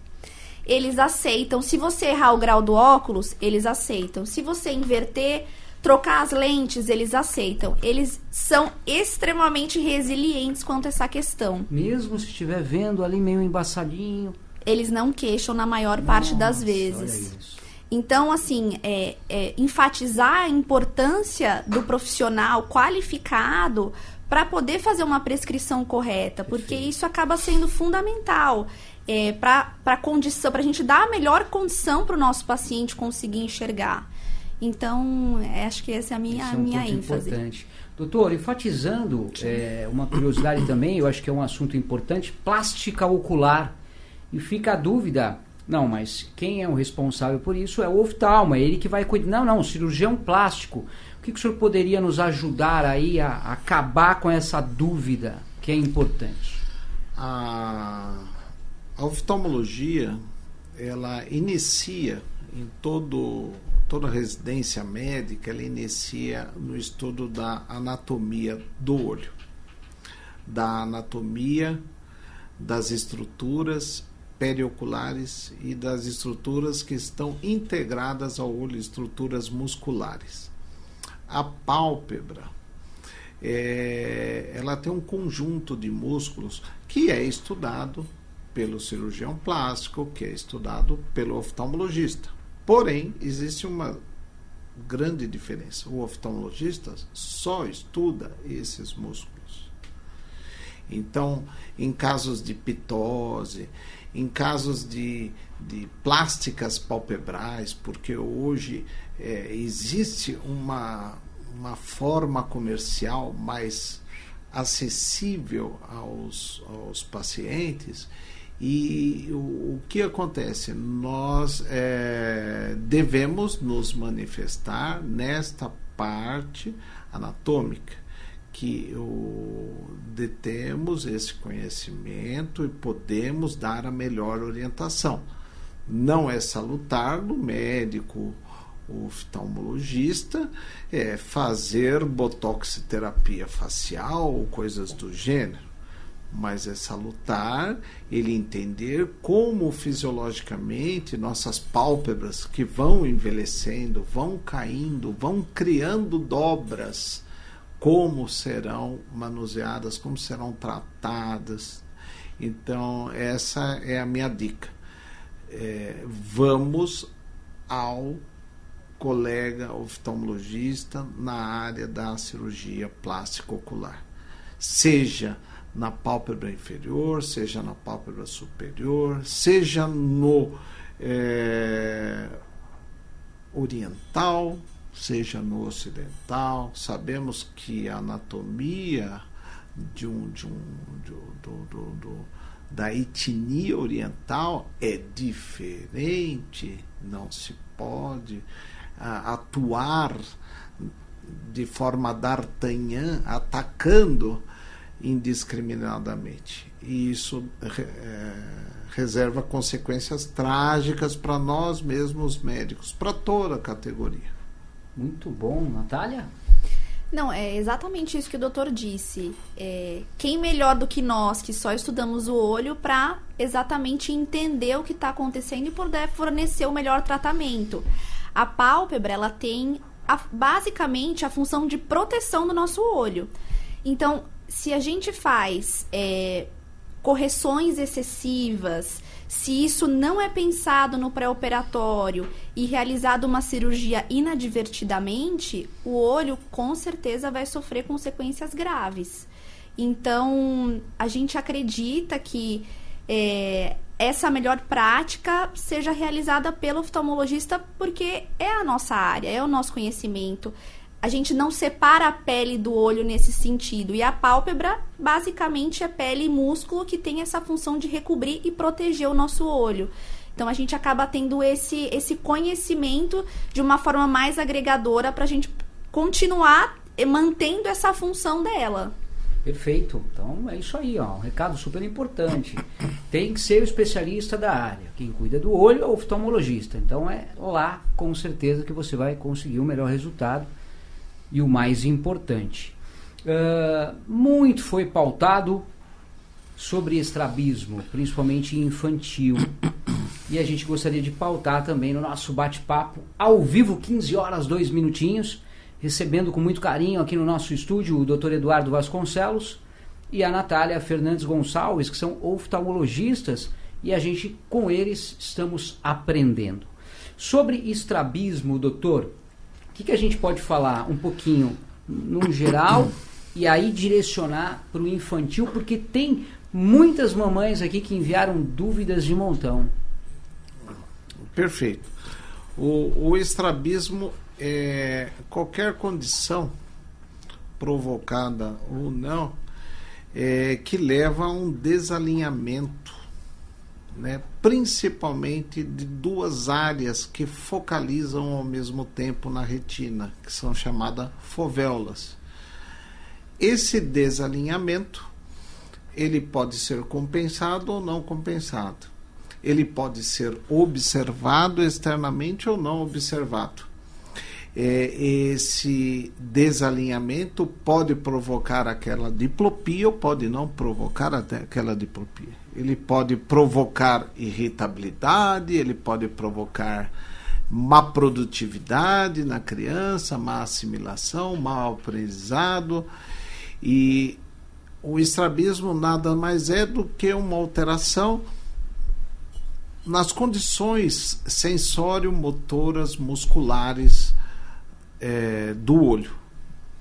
Eles aceitam, se você errar o grau do óculos, eles aceitam. Se você inverter, trocar as lentes, eles aceitam. Eles são extremamente resilientes quanto a essa questão. Mesmo se estiver vendo ali meio embaçadinho. Eles não queixam na maior Nossa, parte das vezes. Então, assim, é, é, enfatizar a importância do profissional qualificado para poder fazer uma prescrição correta, porque isso acaba sendo fundamental é, para a condição, para a gente dar a melhor condição para o nosso paciente conseguir enxergar. Então, é, acho que essa é a minha, é um minha ênfase. Importante. Doutor, enfatizando é, uma curiosidade também, eu acho que é um assunto importante, plástica ocular. E fica a dúvida, não, mas quem é o responsável por isso é o oftalmo, é ele que vai cuidar. Não, não, cirurgião plástico. O que, que o senhor poderia nos ajudar aí a, a acabar com essa dúvida que é importante? A, a oftalmologia, ela inicia em todo, toda residência médica, ela inicia no estudo da anatomia do olho, da anatomia das estruturas perioculares e das estruturas que estão integradas ao olho, estruturas musculares. A pálpebra, é, ela tem um conjunto de músculos que é estudado pelo cirurgião plástico, que é estudado pelo oftalmologista. Porém, existe uma grande diferença. O oftalmologista só estuda esses músculos. Então, em casos de pitose, em casos de, de plásticas palpebrais, porque hoje é, existe uma, uma forma comercial mais acessível aos, aos pacientes. E o, o que acontece? Nós é, devemos nos manifestar nesta parte anatômica que o, detemos esse conhecimento e podemos dar a melhor orientação. Não é salutar do médico, o oftalmologista, é fazer botoxiterapia facial ou coisas do gênero mas é salutar ele entender como fisiologicamente nossas pálpebras que vão envelhecendo, vão caindo, vão criando dobras, como serão manuseadas, como serão tratadas. Então, essa é a minha dica. É, vamos ao colega oftalmologista na área da cirurgia plástica ocular. Seja na pálpebra inferior, seja na pálpebra superior, seja no é, oriental, seja no ocidental. Sabemos que a anatomia de um, de um, do, do, do, da etnia oriental é diferente, não se pode a, atuar de forma d'Artagnan atacando indiscriminadamente. E isso é, reserva consequências trágicas para nós mesmos médicos, para toda a categoria. Muito bom, Natália? Não, é exatamente isso que o doutor disse. É, quem melhor do que nós, que só estudamos o olho, para exatamente entender o que está acontecendo e poder fornecer o melhor tratamento. A pálpebra, ela tem a, basicamente a função de proteção do nosso olho. Então, se a gente faz é, correções excessivas, se isso não é pensado no pré-operatório e realizado uma cirurgia inadvertidamente, o olho com certeza vai sofrer consequências graves. Então, a gente acredita que é, essa melhor prática seja realizada pelo oftalmologista porque é a nossa área, é o nosso conhecimento a gente não separa a pele do olho nesse sentido. E a pálpebra, basicamente, é pele e músculo que tem essa função de recobrir e proteger o nosso olho. Então a gente acaba tendo esse, esse conhecimento de uma forma mais agregadora para a gente continuar mantendo essa função dela. Perfeito. Então é isso aí, ó. Um recado super importante. Tem que ser o especialista da área. Quem cuida do olho é o oftalmologista. Então é lá, com certeza, que você vai conseguir o melhor resultado e o mais importante. Uh, muito foi pautado sobre estrabismo, principalmente infantil. E a gente gostaria de pautar também no nosso bate-papo ao vivo, 15 horas, 2 minutinhos, recebendo com muito carinho aqui no nosso estúdio o Dr. Eduardo Vasconcelos e a Natália Fernandes Gonçalves, que são oftalmologistas, e a gente com eles estamos aprendendo. Sobre estrabismo, doutor, que, que a gente pode falar um pouquinho no geral e aí direcionar para o infantil, porque tem muitas mamães aqui que enviaram dúvidas de montão. Perfeito. O, o estrabismo é qualquer condição provocada ou não é, que leva a um desalinhamento né, principalmente de duas áreas que focalizam ao mesmo tempo na retina, que são chamadas fovéolas. Esse desalinhamento ele pode ser compensado ou não compensado. Ele pode ser observado externamente ou não observado. É, esse desalinhamento pode provocar aquela diplopia ou pode não provocar aquela diplopia ele pode provocar irritabilidade, ele pode provocar má produtividade na criança, má assimilação, mau aprendizado. E o estrabismo nada mais é do que uma alteração nas condições sensório-motoras musculares é, do olho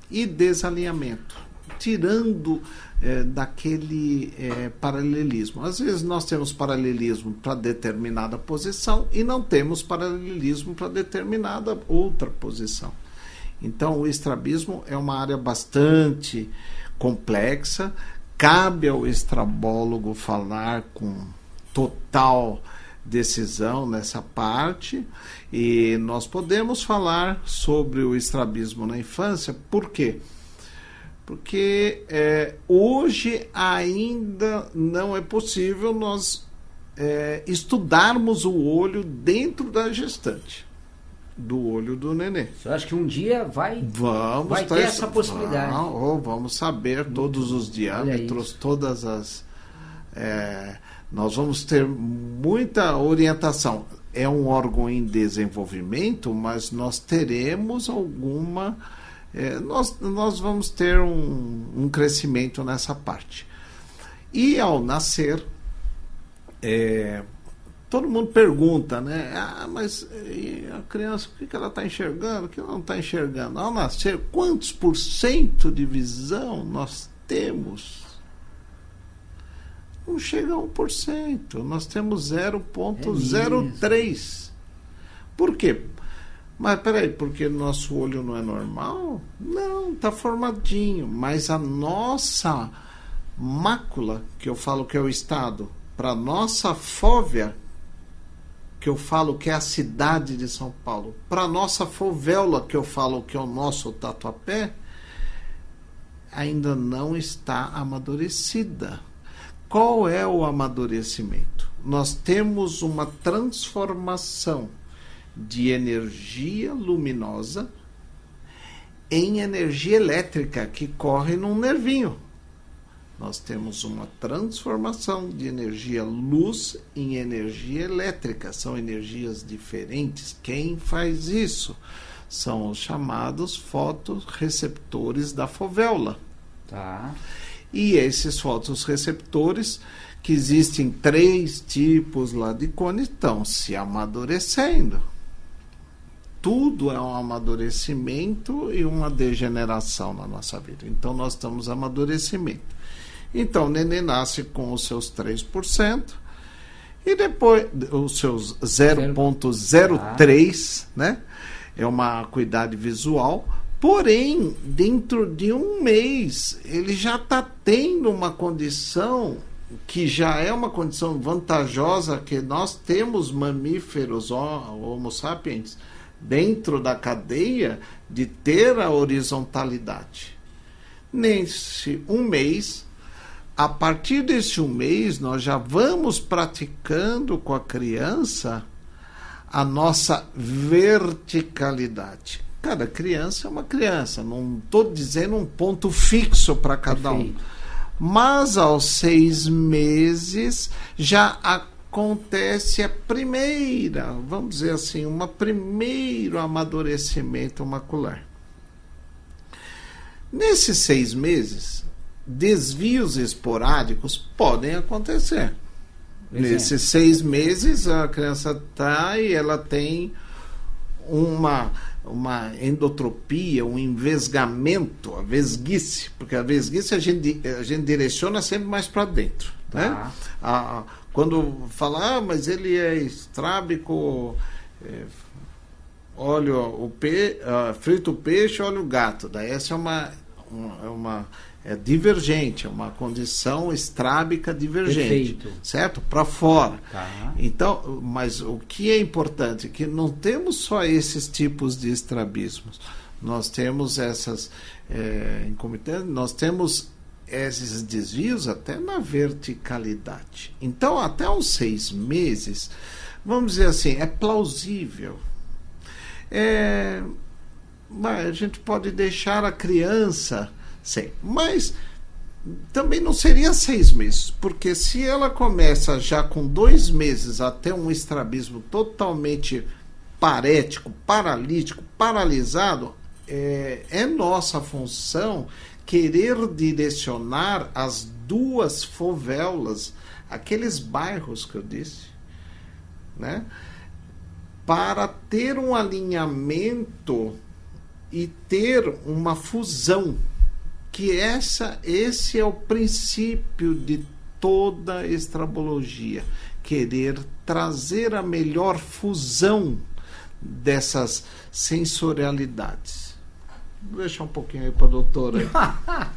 e desalinhamento, tirando é, daquele é, paralelismo. Às vezes nós temos paralelismo para determinada posição e não temos paralelismo para determinada outra posição. Então, o estrabismo é uma área bastante complexa, cabe ao estrabólogo falar com total decisão nessa parte e nós podemos falar sobre o estrabismo na infância, por quê? Porque é, hoje ainda não é possível nós é, estudarmos o olho dentro da gestante do olho do nenê. Você acha que um dia vai, vamos vai ter essa possibilidade? Vamos, vamos saber todos os diâmetros, todas as. É, nós vamos ter muita orientação. É um órgão em desenvolvimento, mas nós teremos alguma. É, nós, nós vamos ter um, um crescimento nessa parte. E ao nascer, é, todo mundo pergunta, né? Ah, mas a criança, o que, ela está enxergando? O que ela não está enxergando? Ao nascer, quantos por cento de visão nós temos? Não chega a 1%. Nós temos 0,03%. É por quê? Mas peraí, porque nosso olho não é normal? Não, está formadinho. Mas a nossa mácula, que eu falo que é o estado, para nossa fóvea, que eu falo que é a cidade de São Paulo, para nossa favela, que eu falo que é o nosso tatuapé, ainda não está amadurecida. Qual é o amadurecimento? Nós temos uma transformação de energia luminosa em energia elétrica que corre num nervinho nós temos uma transformação de energia luz em energia elétrica. São energias diferentes. Quem faz isso? São os chamados fotoreceptores da fovéula. Tá. E esses fotoreceptores, que existem três tipos lá de cone, estão se amadurecendo. Tudo é um amadurecimento e uma degeneração na nossa vida. Então, nós estamos amadurecimento. Então, o neném nasce com os seus 3%, e depois os seus 0,03, né? É uma acuidade visual. Porém, dentro de um mês, ele já está tendo uma condição que já é uma condição vantajosa que nós temos mamíferos, Homo sapiens, dentro da cadeia de ter a horizontalidade. Nesse um mês, a partir desse um mês, nós já vamos praticando com a criança a nossa verticalidade. Cada criança é uma criança, não estou dizendo um ponto fixo para cada Perfeito. um. Mas aos seis meses já acontece a primeira, vamos dizer assim, uma primeiro amadurecimento macular. Nesses seis meses, desvios esporádicos podem acontecer. Nesses seis meses, a criança está e ela tem uma, uma endotropia, um envesgamento, a vesguice, porque a vesguice a gente, a gente direciona sempre mais para dentro. Né? Tá. A, quando fala, ah, mas ele é estrábico, é, óleo o pe, uh, frito o peixe, óleo o gato. Daí essa é uma, uma, é uma é divergente, é uma condição estrábica divergente, Perfeito. certo? Para fora. Tá. Então, mas o que é importante é que não temos só esses tipos de estrabismos. Nós temos essas é, nós temos esses desvios até na verticalidade. Então, até uns seis meses, vamos dizer assim, é plausível. É, a gente pode deixar a criança Sim. Mas também não seria seis meses, porque se ela começa já com dois meses até um estrabismo totalmente parético, paralítico, paralisado, é, é nossa função querer direcionar as duas fovéulas, aqueles bairros que eu disse, né? para ter um alinhamento e ter uma fusão que essa, esse é o princípio de toda estrabologia, querer trazer a melhor fusão dessas sensorialidades. Vou deixar um pouquinho aí para a doutora.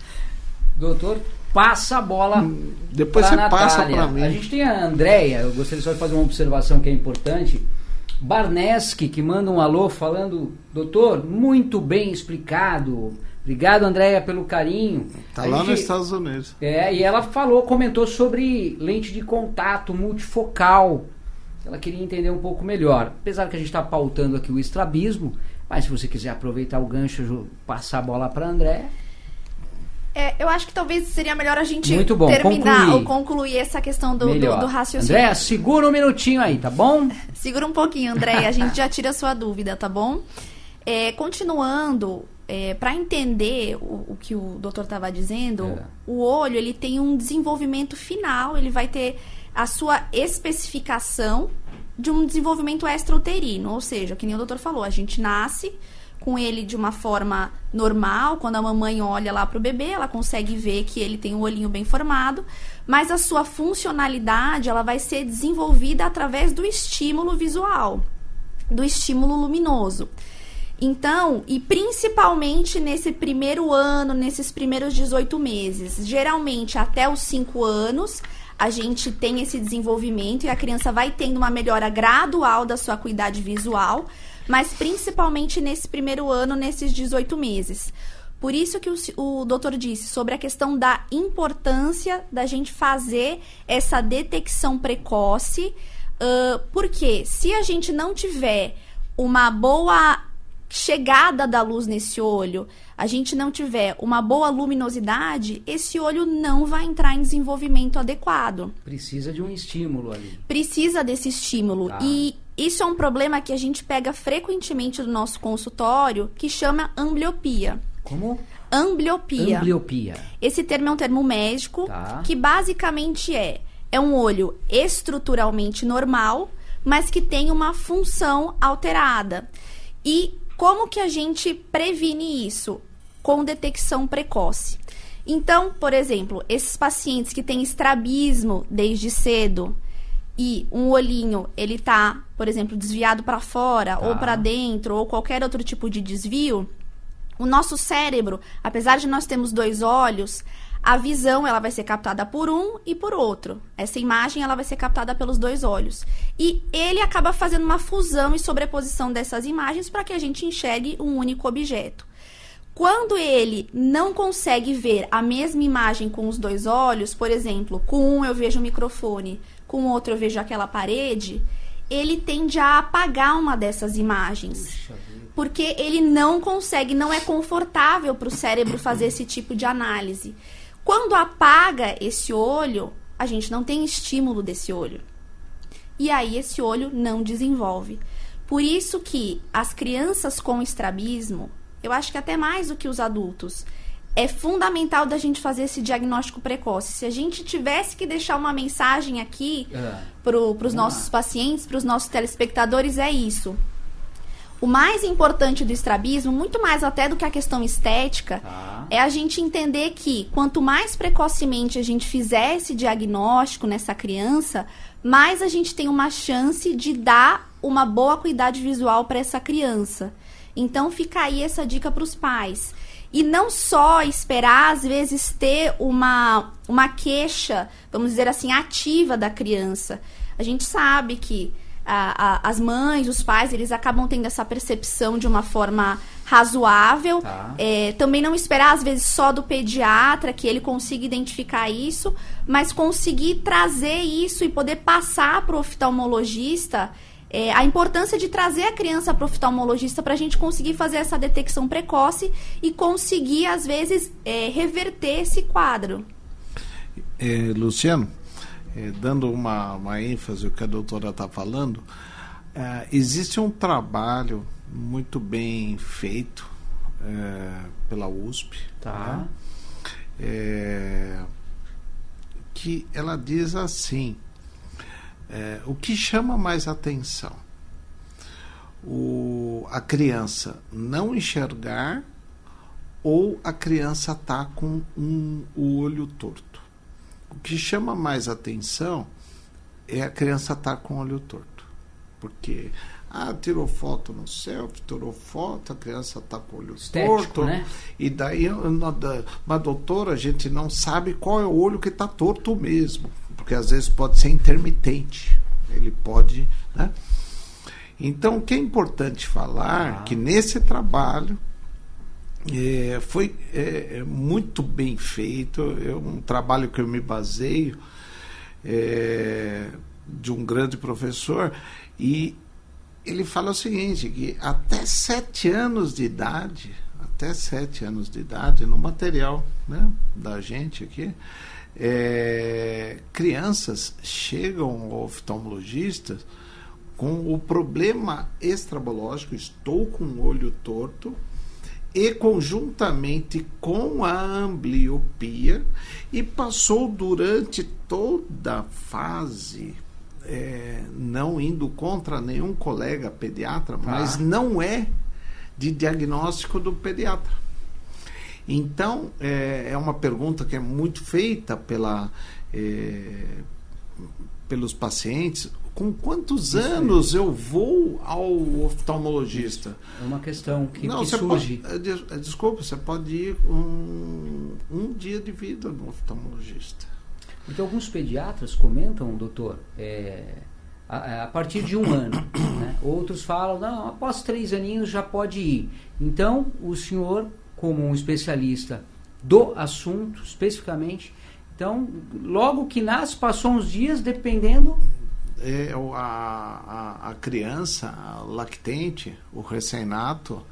Doutor, passa a bola. Hum, depois você Natália. passa para mim. A gente tem a Andréia, eu gostaria só de fazer uma observação que é importante. Barneski, que manda um alô falando, doutor, muito bem explicado Obrigado, Andréia, pelo carinho. Tá lá gente, nos Estados Unidos. É, e ela falou, comentou sobre lente de contato multifocal. Ela queria entender um pouco melhor. Apesar que a gente está pautando aqui o estrabismo, mas se você quiser aproveitar o gancho, passar a bola para André. É, eu acho que talvez seria melhor a gente bom, terminar concluir. ou concluir essa questão do, do, do, raciocínio. André, segura um minutinho aí, tá bom? segura um pouquinho, André, a gente já tira a sua dúvida, tá bom? É, continuando, é, para entender o, o, que o doutor estava dizendo, é. o olho ele tem um desenvolvimento final, ele vai ter a sua especificação de um desenvolvimento extrauterino, ou seja, que nem o doutor falou, a gente nasce com ele de uma forma normal, quando a mamãe olha lá para o bebê, ela consegue ver que ele tem um olhinho bem formado, mas a sua funcionalidade ela vai ser desenvolvida através do estímulo visual, do estímulo luminoso. Então, e principalmente nesse primeiro ano, nesses primeiros 18 meses, geralmente até os 5 anos, a gente tem esse desenvolvimento e a criança vai tendo uma melhora gradual da sua acuidade visual, mas principalmente nesse primeiro ano, nesses 18 meses. Por isso que o, o doutor disse sobre a questão da importância da gente fazer essa detecção precoce, uh, porque se a gente não tiver uma boa chegada da luz nesse olho, a gente não tiver uma boa luminosidade, esse olho não vai entrar em desenvolvimento adequado. Precisa de um estímulo ali. Precisa desse estímulo. Tá. E isso é um problema que a gente pega frequentemente no nosso consultório, que chama ambliopia. Como? Ambliopia. Ambliopia. Esse termo é um termo médico tá. que basicamente é é um olho estruturalmente normal, mas que tem uma função alterada. E como que a gente previne isso? Com detecção precoce. Então, por exemplo, esses pacientes que têm estrabismo desde cedo e um olhinho, ele tá, por exemplo, desviado para fora tá. ou para dentro ou qualquer outro tipo de desvio, o nosso cérebro, apesar de nós termos dois olhos, a visão ela vai ser captada por um e por outro. Essa imagem ela vai ser captada pelos dois olhos. E ele acaba fazendo uma fusão e sobreposição dessas imagens para que a gente enxergue um único objeto. Quando ele não consegue ver a mesma imagem com os dois olhos, por exemplo, com um eu vejo o microfone, com o outro eu vejo aquela parede, ele tende a apagar uma dessas imagens. Porque ele não consegue, não é confortável para o cérebro fazer esse tipo de análise. Quando apaga esse olho, a gente não tem estímulo desse olho. E aí esse olho não desenvolve. Por isso que as crianças com estrabismo, eu acho que até mais do que os adultos, é fundamental da gente fazer esse diagnóstico precoce. Se a gente tivesse que deixar uma mensagem aqui é. para os nossos pacientes, para os nossos telespectadores, é isso. O mais importante do estrabismo, muito mais até do que a questão estética, ah. é a gente entender que quanto mais precocemente a gente fizer esse diagnóstico nessa criança, mais a gente tem uma chance de dar uma boa acuidade visual para essa criança. Então fica aí essa dica para os pais. E não só esperar, às vezes, ter uma, uma queixa, vamos dizer assim, ativa da criança. A gente sabe que a, a, as mães, os pais, eles acabam tendo essa percepção de uma forma razoável. Tá. É, também não esperar, às vezes, só do pediatra que ele consiga identificar isso, mas conseguir trazer isso e poder passar para o oftalmologista. É, a importância de trazer a criança para o oftalmologista para a gente conseguir fazer essa detecção precoce e conseguir, às vezes, é, reverter esse quadro. É, Luciano, é, dando uma, uma ênfase ao que a doutora está falando, é, existe um trabalho muito bem feito é, pela USP, tá. Né? Que ela diz assim: é, o que chama mais atenção? O, a criança não enxergar ou a criança tá com um, o olho torto. O que chama mais atenção é a criança estar tá com o olho torto. Porque, ah, tirou foto no selfie, tirou foto, a criança está com o olho Estético, torto. Né? E daí, uma doutora, a gente não sabe qual é o olho que está torto mesmo. Porque às vezes pode ser intermitente. Ele pode. Né? Então, o que é importante falar ah. que nesse trabalho É, foi é, é, muito bem feito, é um trabalho que eu me baseio é, de um grande professor. E ele fala o seguinte, que até sete anos de idade, até sete anos de idade, no material né, da gente aqui, é, crianças chegam ao oftalmologista com o problema extrabológico, estou com o olho torto, e conjuntamente com a ambliopia, e passou durante toda a fase, é, não indo contra nenhum colega pediatra, tá. mas não é de diagnóstico do pediatra. Então, é, é uma pergunta que é muito feita pela, é, pelos pacientes. Com quantos anos eu vou ao oftalmologista? É uma questão que, Não, que surge. Pode, é, é, desculpa, você pode ir um, um dia de vida no oftalmologista. Porque alguns pediatras comentam, doutor, é, a, a, partir de um ano. Né? Outros falam, não, após três aninhos já pode ir. Então, o senhor como um especialista do assunto, especificamente. Então, logo que nasce, passou uns dias, dependendo. É, a, a, a criança a lactente, o recém-nato,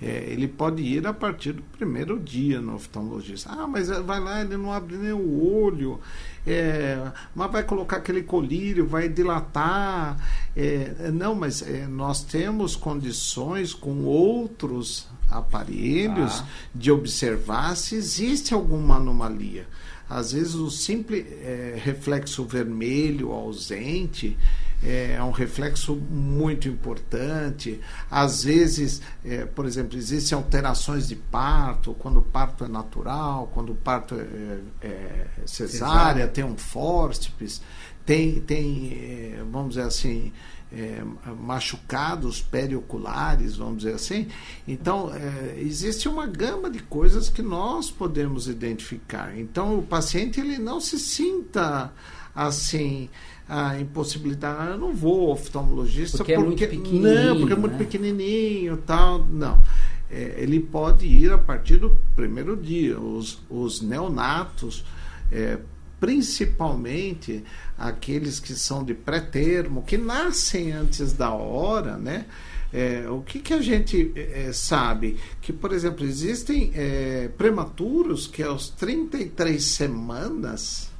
é, ele pode ir a partir do primeiro dia no oftalmologista. Ah, mas é, vai lá, ele não abre nem o olho, é, mas vai colocar aquele colírio, vai dilatar. É, não, mas é, nós temos condições com outros aparelhos ah. de observar se existe alguma anomalia. Às vezes o simples é, reflexo vermelho ausente é, é, um reflexo muito importante. Às vezes, é, por exemplo, existem alterações de parto, quando o parto é natural, quando o parto é, é, é cesárea, cesárea, tem um fórceps, tem, tem é, vamos dizer assim, é, machucados perioculares, vamos dizer assim. Então, é, existe uma gama de coisas que nós podemos identificar. Então, o paciente ele não se sinta assim a impossibilidade, ah, eu não vou ao oftalmologista porque, porque é muito pequenininho, não, porque é muito né? pequenininho, tal, não. É, ele pode ir a partir do primeiro dia. Os, os neonatos é, principalmente aqueles que são de pré-termo, que nascem antes da hora, né? É, o que, que a gente é, sabe? Que, por exemplo, existem é, prematuros que aos 33 semanas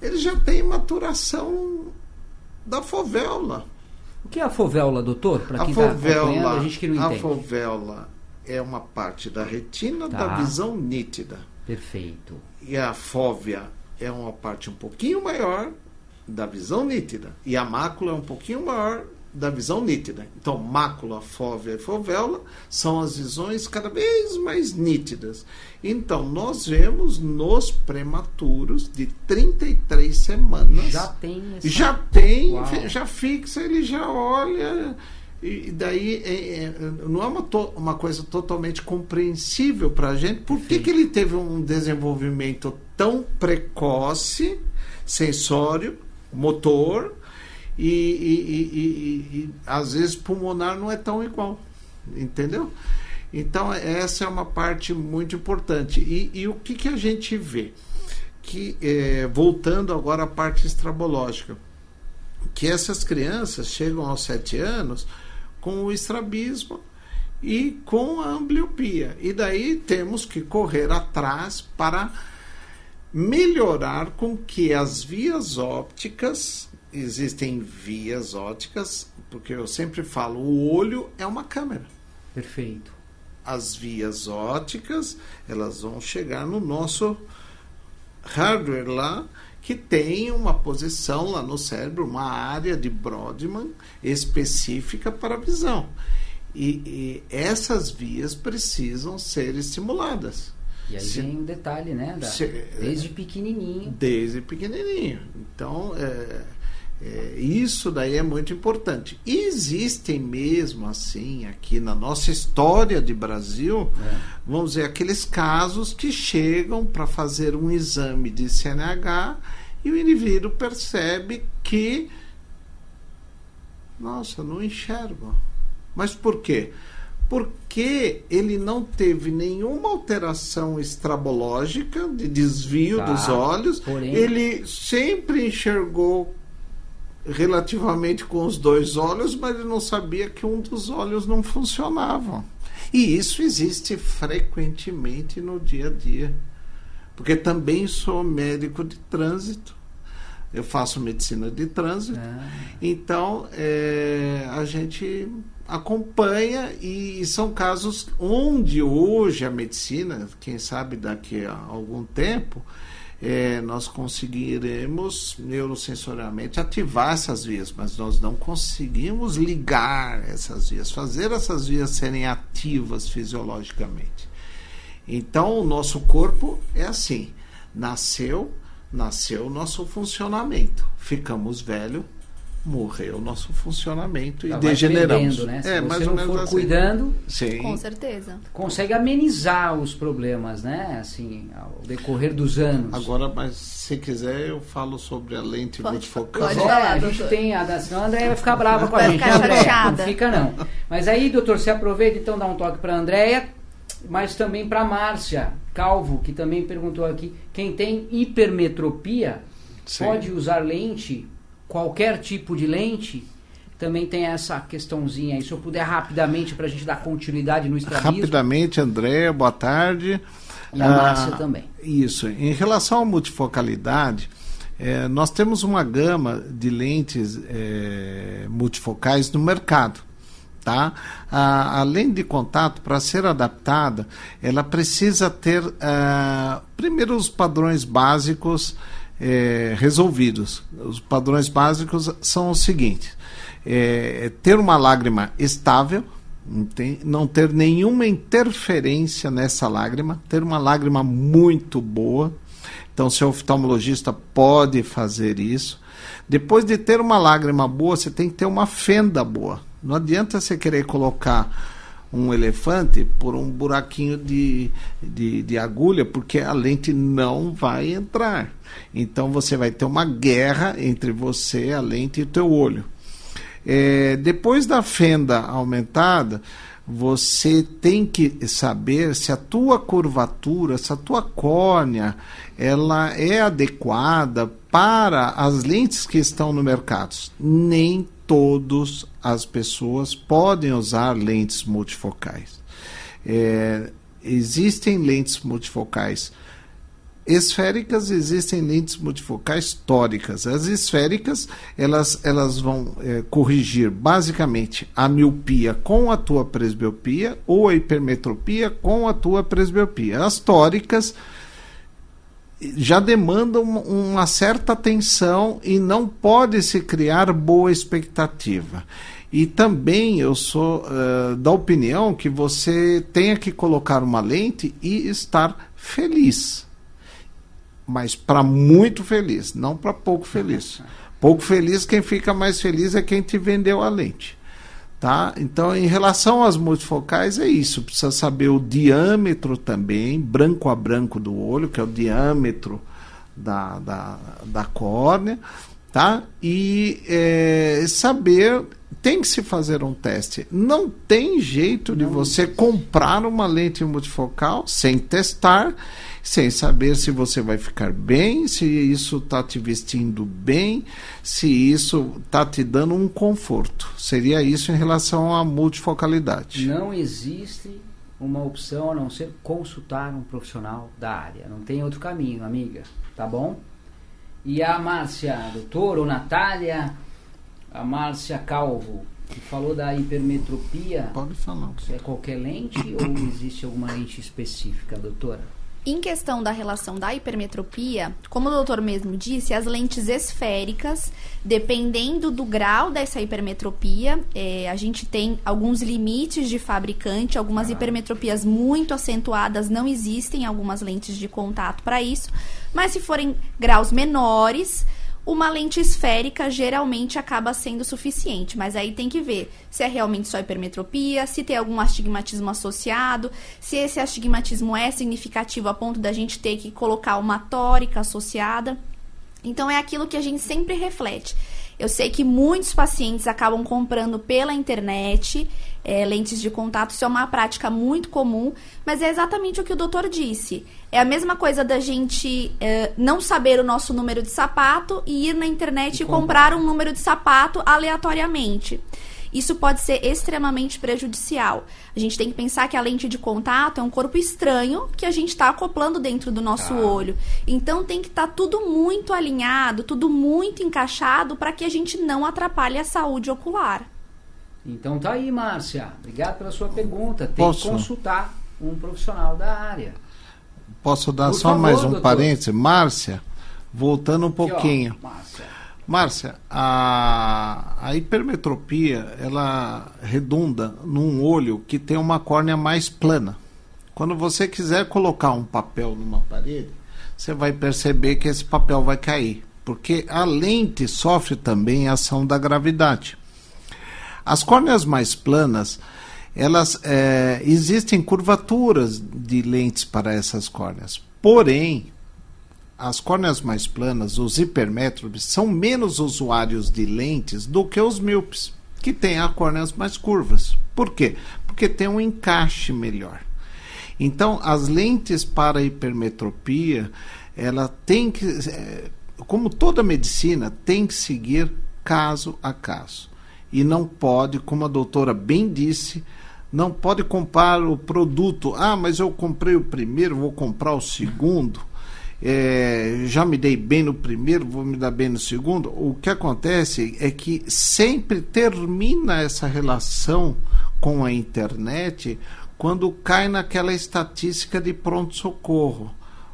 eles já têm maturação da fovéola. O que é a fovéola, doutor? Para quem está acompanhando, a gente que não entende. A fovéola é uma parte da retina tá. da visão nítida. Perfeito. E a fóvea é uma parte um pouquinho maior da visão nítida e a mácula é um pouquinho maior da visão nítida. Então, mácula, fóvea e fovéola são as visões cada vez mais nítidas. Então, nós vemos nos prematuros de 33 semanas. Já tem essa... Já tem, Uau. já fixa, ele já olha. E daí é, é, não é uma, to, uma coisa totalmente compreensível para a gente. Por que, que ele teve um desenvolvimento tão precoce, sensório, motor, e, e, e, e, às vezes pulmonar não é tão igual, entendeu? Então essa é uma parte muito importante. E, o que, que a gente vê? Que é, voltando agora à parte estrabológica, que essas crianças chegam aos sete anos com o estrabismo e com a ambliopia. E daí temos que correr atrás para melhorar com que as vias ópticas existem vias ópticas, porque eu sempre falo, o olho é uma câmera. Perfeito. As vias ópticas, elas vão chegar no nosso hardware lá, que tem uma posição lá no cérebro, uma área de Brodmann específica para a visão. E, e essas vias precisam ser estimuladas. E aí se, vem o detalhe, né? Da, se, desde pequenininho. Desde pequenininho. Então, é, é, isso daí é muito importante. Existem mesmo assim, aqui na nossa história de Brasil, é. vamos dizer, aqueles casos que chegam para fazer um exame de CNH e o indivíduo percebe que, nossa, não enxergo. Mas por quê? porque ele não teve nenhuma alteração estrabológica de desvio Tá, dos olhos, porém- ele sempre enxergou relativamente com os dois olhos, mas ele não sabia que um dos olhos não funcionava. E isso existe frequentemente no dia a dia. Porque também sou médico de trânsito, eu faço medicina de trânsito, Ah, então é, a gente acompanha e, são casos onde hoje a medicina, quem sabe daqui a algum tempo, é, nós conseguiremos neurosensorialmente ativar essas vias, mas nós não conseguimos ligar essas vias, fazer essas vias serem ativas fisiologicamente. Então o nosso corpo é assim, nasceu, nasceu o nosso funcionamento, ficamos velho, morreu o nosso funcionamento e vai degeneramos. perdendo, né? Se É, você mais não ou menos for assim. cuidando, Sim. Com certeza. consegue amenizar os problemas, né? Assim, ao decorrer dos anos. Agora, mas se quiser, eu falo sobre a lente Pode- multifocal. Mas pode é, falar, a gente tem a da senão a Andréia vai ficar brava com a Vai gente. ficar chateada. não fica não. Mas aí, doutor, você aproveita então dá um toque para Andréia, mas também para Márcia Calvo, que também perguntou aqui, quem tem hipermetropia Sim. pode usar lente, qualquer tipo de lente? Também tem essa questãozinha aí. Se eu puder rapidamente para a gente dar continuidade no estrabismo. Rapidamente, André, boa tarde. E a Márcia também. Isso. Em relação à multifocalidade, eh, nós temos uma gama de lentes eh, multifocais no mercado. Tá? A, a lente de contato, para ser adaptada, ela precisa ter, ah, primeiro, os padrões básicos eh, resolvidos. Os padrões básicos são os seguintes: é, ter uma lágrima estável, não ter nenhuma interferência nessa lágrima, ter uma lágrima muito boa. Então, seu oftalmologista pode fazer isso. Depois de ter uma lágrima boa, você tem que ter uma fenda boa. Não adianta você querer colocar um elefante por um buraquinho de, de, de agulha, porque a lente não vai entrar. Então você vai ter uma guerra entre você, a lente e o teu olho. É, depois da fenda aumentada, você tem que saber se a tua curvatura, se a tua córnea, ela é adequada para as lentes que estão no mercado. Nem todas as pessoas podem usar lentes multifocais. É, existem lentes multifocais esféricas existem lentes multifocais tóricas. As esféricas elas, elas vão eh, corrigir basicamente a miopia com a tua presbiopia ou a hipermetropia com a tua presbiopia. As tóricas já demandam uma, certa atenção e não pode se criar boa expectativa. E também eu sou eh, da opinião que você tenha que colocar uma lente e estar feliz mas para muito feliz, não para pouco feliz. Pouco feliz, quem fica mais feliz é quem te vendeu a lente. Tá? Então, em relação às multifocais, é isso. Precisa saber o diâmetro também, branco a branco do olho, que é o diâmetro da, da, da córnea, tá? E é, saber. Tem que se fazer um teste. Não tem jeito de você comprar uma lente multifocal sem testar sem saber se você vai ficar bem, se isso está te vestindo bem, se isso está te dando um conforto. Seria isso em relação à multifocalidade. Não existe uma opção a não ser consultar um profissional da área. Não tem outro caminho, amiga. Tá bom? E a Márcia, doutor, ou Natália, a Márcia Calvo, que falou da hipermetropia. Pode falar. É qualquer lente ou existe alguma lente específica, doutora? Em questão da relação da hipermetropia, como o doutor mesmo disse, as lentes esféricas, dependendo do grau dessa hipermetropia, é, a gente tem alguns limites de fabricante, algumas hipermetropias muito acentuadas não existem algumas lentes de contato para isso, mas se forem graus menores, uma lente esférica geralmente acaba sendo suficiente, mas aí tem que ver se é realmente só hipermetropia, se tem algum astigmatismo associado, se esse astigmatismo é significativo a ponto da gente ter que colocar uma tórica associada. Então é aquilo que a gente sempre reflete. Eu sei que muitos pacientes acabam comprando pela internet é, lentes de contato, isso é uma prática muito comum, mas é exatamente o que o doutor disse. É a mesma coisa da gente é, não saber o nosso número de sapato e ir na internet e, e comprar um número de sapato aleatoriamente isso pode ser extremamente prejudicial. A gente tem que pensar que a lente de contato é um corpo estranho que a gente está acoplando dentro do nosso ah. olho. Então tem que estar tá tudo muito alinhado, tudo muito encaixado para que a gente não atrapalhe a saúde ocular. Então tá aí, Márcia. Obrigado pela sua pergunta. Tem Posso? que consultar um profissional da área. Posso dar Por só favor, mais um doutor. parênteses? Márcia, voltando um pouquinho. Aqui, ó, Márcia. Márcia, a, a hipermetropia ela redunda num olho que tem uma córnea mais plana. Quando você quiser colocar um papel numa parede, você vai perceber que esse papel vai cair, porque a lente sofre também a ação da gravidade. As córneas mais planas, elas é, existem curvaturas de lentes para essas córneas. Porém, as córneas mais planas, os hipermétropes, são menos usuários de lentes do que os míopes, que têm as córneas mais curvas. Por quê? Porque tem um encaixe melhor. Então, as lentes para hipermetropia, ela tem que, é, como toda medicina, tem que seguir caso a caso. E não pode, como a doutora bem disse, não pode comprar o produto. Ah, mas eu comprei o primeiro, vou comprar o segundo é, já me dei bem no primeiro, vou me dar bem no segundo. O que acontece é que sempre termina essa relação com a internet quando cai naquela estatística de pronto-socorro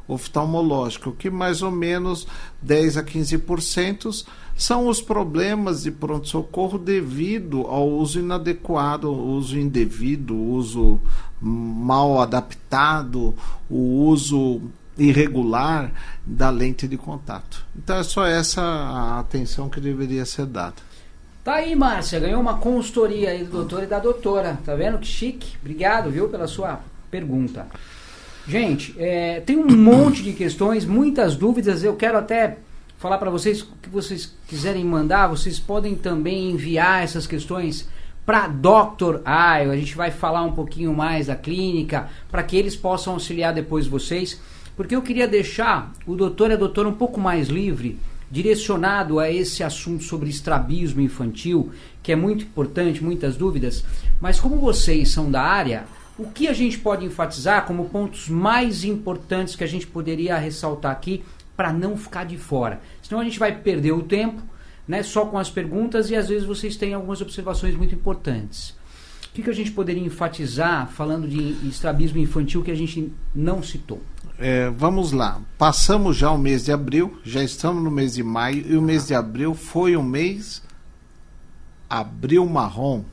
oftalmológico, que mais ou menos 10 a 15% são os problemas de pronto-socorro devido ao uso inadequado, uso indevido, uso mal adaptado, o uso irregular da lente de contato. Então é só essa a atenção que deveria ser dada. Tá aí, Márcia, ganhou uma consultoria aí do doutor e da doutora. Tá vendo que chique? Obrigado, viu, pela sua pergunta. Gente, é, tem um monte de questões, muitas dúvidas. Eu quero até falar para vocês o que vocês quiserem mandar. Vocês podem também enviar essas questões para Dr. Ayo. A gente vai falar um pouquinho mais da clínica para que eles possam auxiliar depois vocês porque eu queria deixar o doutor e a doutora um pouco mais livre, direcionado a esse assunto sobre estrabismo infantil, que é muito importante, muitas dúvidas, mas como vocês são da área, o que a gente pode enfatizar como pontos mais importantes que a gente poderia ressaltar aqui para não ficar de fora? Senão a gente vai perder o tempo, né, só com as perguntas e às vezes vocês têm algumas observações muito importantes. O que, que a gente poderia enfatizar falando de estrabismo infantil que a gente não citou? É, vamos lá. Passamos já o mês de abril, já estamos no mês de maio, e o mês de abril foi um mês abril marrom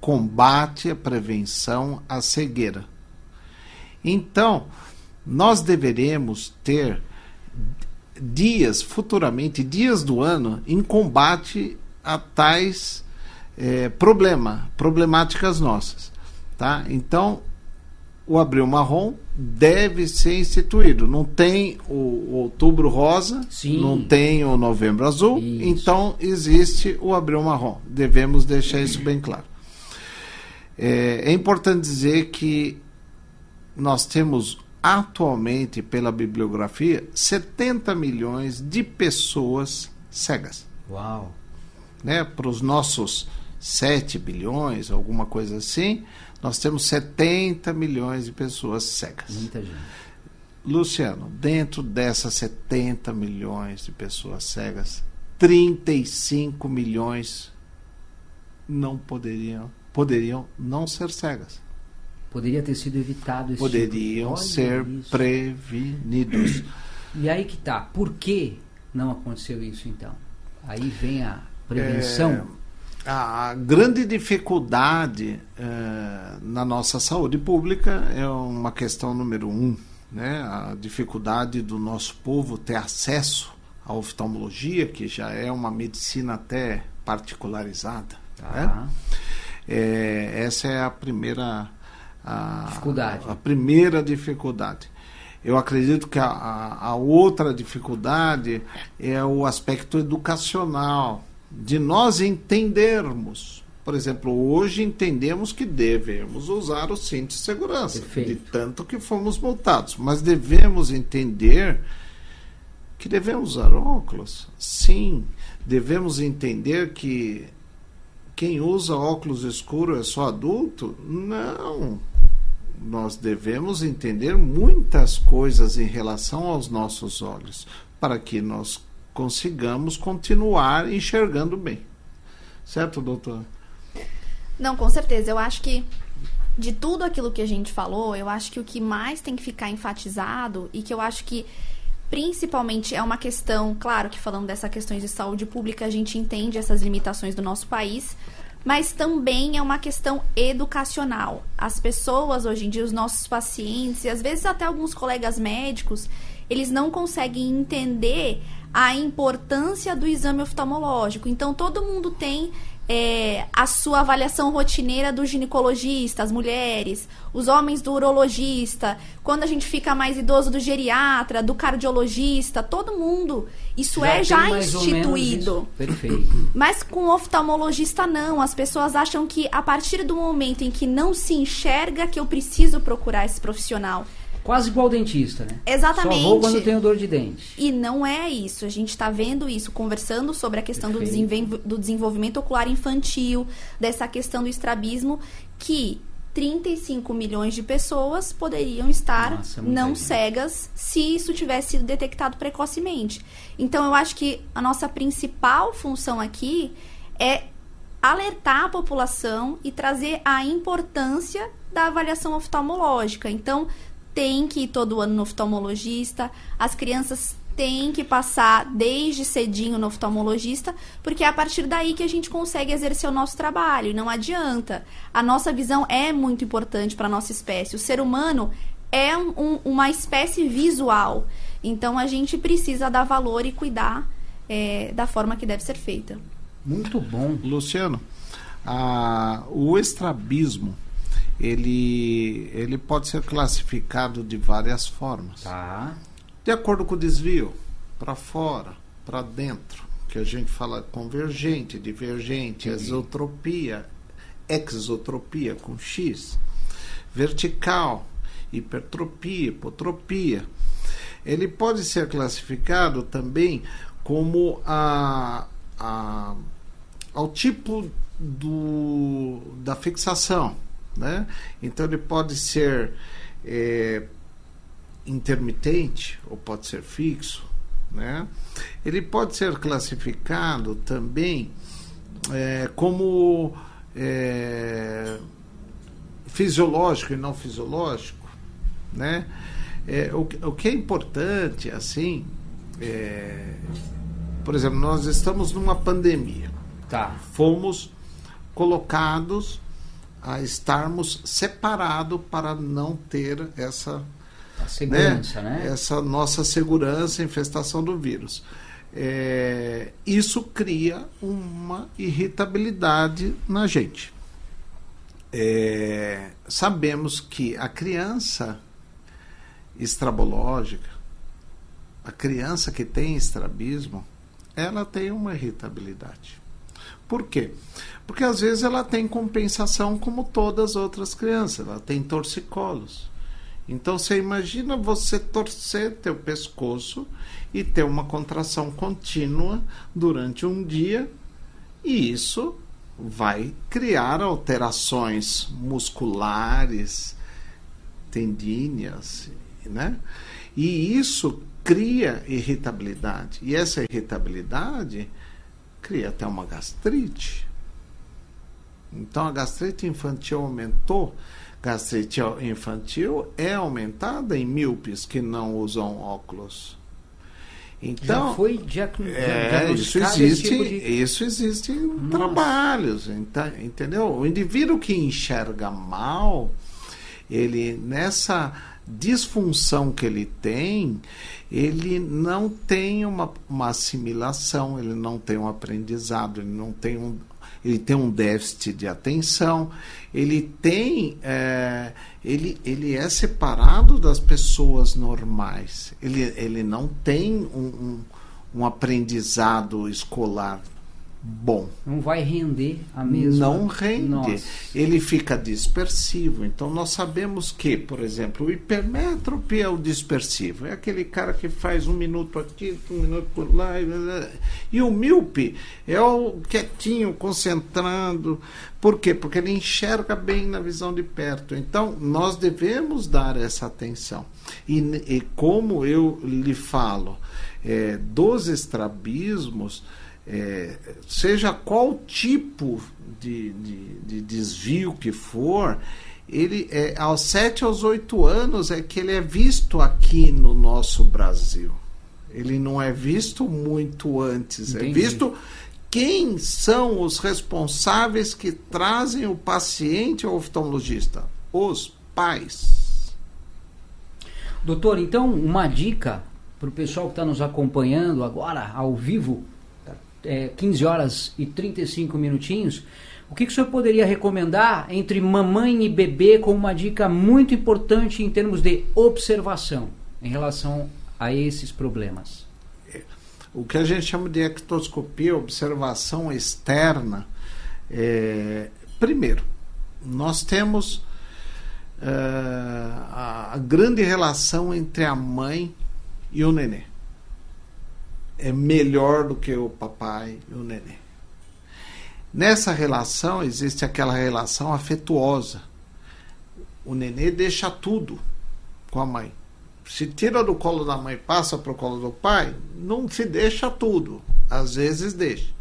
combate a prevenção à cegueira. Então, nós deveremos ter dias, futuramente, dias do ano, em combate a tais é, problema, problemáticas nossas. Tá? Então, o Abril Marrom deve ser instituído. Não tem o, o Outubro Rosa, Sim. não tem o Novembro Azul, isso. então existe o Abril Marrom. Devemos deixar isso bem claro. É, é importante dizer que nós temos atualmente, pela bibliografia, 70 milhões de pessoas cegas. Uau! Né? Para os nossos 7 bilhões, alguma coisa assim, nós temos 70 milhões de pessoas cegas. Muita gente. Luciano, dentro dessas 70 milhões de pessoas cegas, 35 milhões não poderiam poderiam não ser cegas. Poderia ter sido evitado esse Poderiam tipo ser isso. prevenidos. E aí que tá. Por que não aconteceu isso então? Aí vem a prevenção. É a grande dificuldade é, na nossa saúde pública é uma questão número um, né? A dificuldade do nosso povo ter acesso à oftalmologia, que já é uma medicina até particularizada. Ah. Né? É, essa é a primeira a, dificuldade. A primeira dificuldade. Eu acredito que a, a outra dificuldade é o aspecto educacional de nós entendermos. Por exemplo, hoje entendemos que devemos usar o cinto de segurança, Perfeito. de tanto que fomos multados. Mas devemos entender que devemos usar óculos. Sim, devemos entender que quem usa óculos escuros é só adulto? Não. Nós devemos entender muitas coisas em relação aos nossos olhos, para que nós consigamos continuar enxergando bem. Certo, doutor? Não, com certeza. Eu acho que de tudo aquilo que a gente falou, eu acho que o que mais tem que ficar enfatizado e que eu acho que principalmente é uma questão, claro que falando dessas questões de saúde pública, a gente entende essas limitações do nosso país, mas também é uma questão educacional. As pessoas hoje em dia, os nossos pacientes, e às vezes até alguns colegas médicos, eles não conseguem entender a importância do exame oftalmológico. Então todo mundo tem é, a sua avaliação rotineira do ginecologista, as mulheres, os homens do urologista, quando a gente fica mais idoso do geriatra, do cardiologista, todo mundo. Isso Já é já instituído. Perfeito. Mas com oftalmologista não. As pessoas acham que a partir do momento em que não se enxerga que eu preciso procurar esse profissional. Quase igual dentista, né? Exatamente. Só vou quando tenho dor de dente. E não é isso. A gente está vendo isso, conversando sobre a questão do, desenvol- do desenvolvimento ocular infantil, dessa questão do estrabismo, que 35 milhões de pessoas poderiam estar Nossa, é não gente. cegas se isso tivesse sido detectado precocemente. Então, eu acho que a nossa principal função aqui é alertar a população e trazer a importância da avaliação oftalmológica. Então, tem que ir todo ano no oftalmologista, as crianças têm que passar desde cedinho no oftalmologista, porque é a partir daí que a gente consegue exercer o nosso trabalho. E não adianta. A nossa visão é muito importante para a nossa espécie. O ser humano é um- um- uma espécie visual. Então, a gente precisa dar valor e cuidar é, da forma que deve ser feita. Muito bom. Luciano, a- o estrabismo ele, ele pode ser classificado de várias formas. Tá. De acordo com o desvio, para fora, para dentro, que a gente fala convergente, divergente, exotropia, exotropia com X, vertical, hipertropia, hipotropia. Ele pode ser classificado também como a, a, ao tipo do, da fixação. Né? Então ele pode ser eh, intermitente ou pode ser fixo, né? Ele pode ser classificado também é, como é, fisiológico e não fisiológico, né? É, o, que- o que é importante, assim, é, por exemplo, nós estamos numa pandemia, Tá. fomos colocados a estarmos separados para não ter essa A segurança, né? essa nossa segurança, infestação do vírus. É, isso cria uma irritabilidade na gente. É, sabemos que a criança estrabológica, a criança que tem estrabismo, ela tem uma irritabilidade. Por quê? Porque às vezes ela tem compensação como todas as outras crianças, ela tem torcicolos. Então você imagina você torcer teu pescoço e ter uma contração contínua durante um dia e isso vai criar alterações musculares, tendíneas, né? E isso cria irritabilidade. E essa irritabilidade cria até uma gastrite. Então a gastrite infantil aumentou. Gastrite infantil é aumentada em míopes que não usam óculos. Então, Já foi diagn- é, isso diagnosticado existe, tipo de... isso existe em trabalhos, enta- entendeu? O indivíduo que enxerga mal, ele nessa disfunção que ele tem, ele não tem uma, uma assimilação, ele não tem um aprendizado, ele não tem um, ele tem um déficit de atenção, ele tem, é, ele, ele é separado das pessoas normais, ele, ele não tem um, um, um aprendizado escolar, bom. Não vai render a mesma. Não rende. Nossa. Ele fica dispersivo. Então nós sabemos que, por exemplo, o hipermétrope é o dispersivo. É aquele cara que faz um minuto aqui, um minuto por lá. E o míope é o quietinho, concentrando. Por quê? Porque ele enxerga bem na visão de perto. Então nós devemos dar essa atenção. E, e como eu lhe falo, é, dos estrabismos é, seja qual tipo de, de, de, desvio que for, ele é, aos 7 aos 8 anos é que ele é visto aqui no nosso Brasil. Ele não é visto muito antes, é Entendi. é visto quem são os responsáveis que trazem o paciente ao oftalmologista? Os pais. Doutor, então uma dica para o pessoal que está nos acompanhando agora ao vivo é, 15 horas e 35 minutinhos, o que, que o senhor poderia recomendar entre mamãe e bebê com uma dica muito importante em termos de observação em relação a esses problemas? O que a gente chama de ectoscopia, observação externa, é, primeiro, nós temos a, a grande relação entre a mãe e o nenê é melhor do que o papai e o nenê. Nessa relação existe aquela relação afetuosa. O nenê deixa tudo com a mãe. Se tira do colo da mãe, passa para o colo do pai, não se deixa tudo. Às vezes deixa.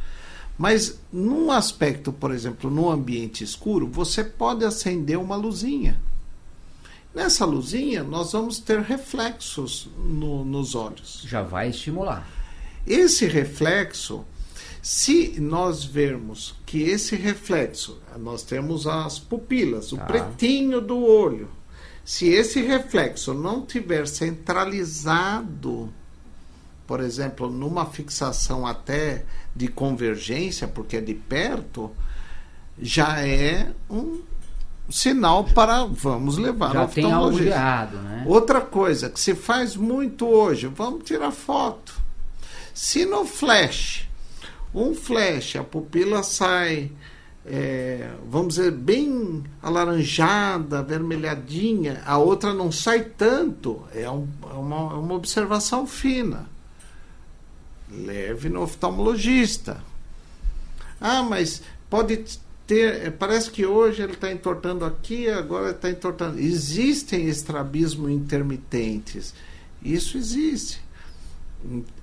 Mas num aspecto, por exemplo, no ambiente escuro, você pode acender uma luzinha. Nessa luzinha, nós vamos ter reflexos no, nos olhos. Já vai estimular. Esse reflexo, se nós vermos que esse reflexo, nós temos as pupilas, o ah. pretinho do olho. Se esse reflexo não tiver centralizado, por exemplo, numa fixação até de convergência, porque é de perto, já é um sinal para vamos levar Já ao tem algo errado, né? Outra coisa que se faz muito hoje, vamos tirar foto. Se no flash, um flash, a pupila sai, é, vamos dizer, bem alaranjada, avermelhadinha, a outra não sai tanto, é, um, é uma, é uma observação fina. Leve no oftalmologista. Ah, mas pode ter. É, parece que hoje ele está entortando aqui, agora está entortando. Existem estrabismo intermitentes. Isso existe.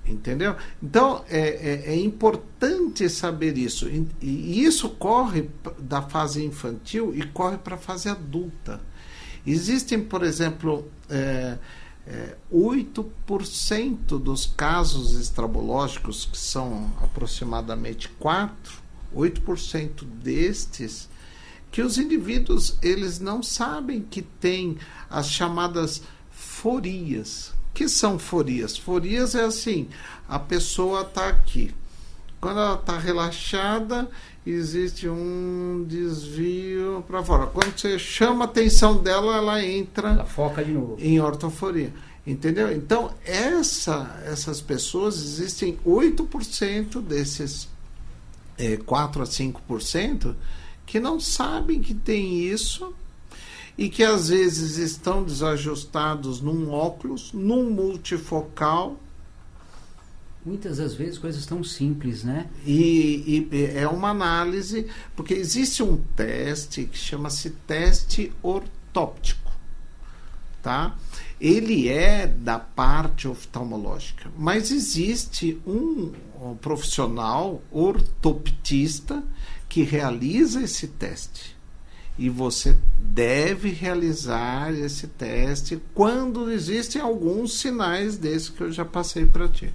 Entendeu? Então é, é, é, importante saber isso. E isso corre da fase infantil e corre para a fase adulta. Existem, por exemplo, é, é, 8% dos casos estrabológicos, que são aproximadamente 4, 8% destes, que os indivíduos eles não sabem que tem as chamadas forias que são forias? Forias é assim: a pessoa está aqui. Quando ela está relaxada, existe um desvio para fora. Quando você chama a atenção dela, ela entra ela foca de novo. em ortoforia. Entendeu? Então, essa, essas pessoas, existem 8% desses é, 4 a 5% que não sabem que tem isso e que às vezes estão desajustados num óculos, num multifocal. Muitas das vezes coisas tão simples, né? E, e é uma análise, porque existe um teste que chama-se teste ortóptico, tá? Ele é da parte oftalmológica, mas existe um, um profissional ortoptista que realiza esse teste e você deve realizar esse teste quando existem alguns sinais desses que eu já passei para ti.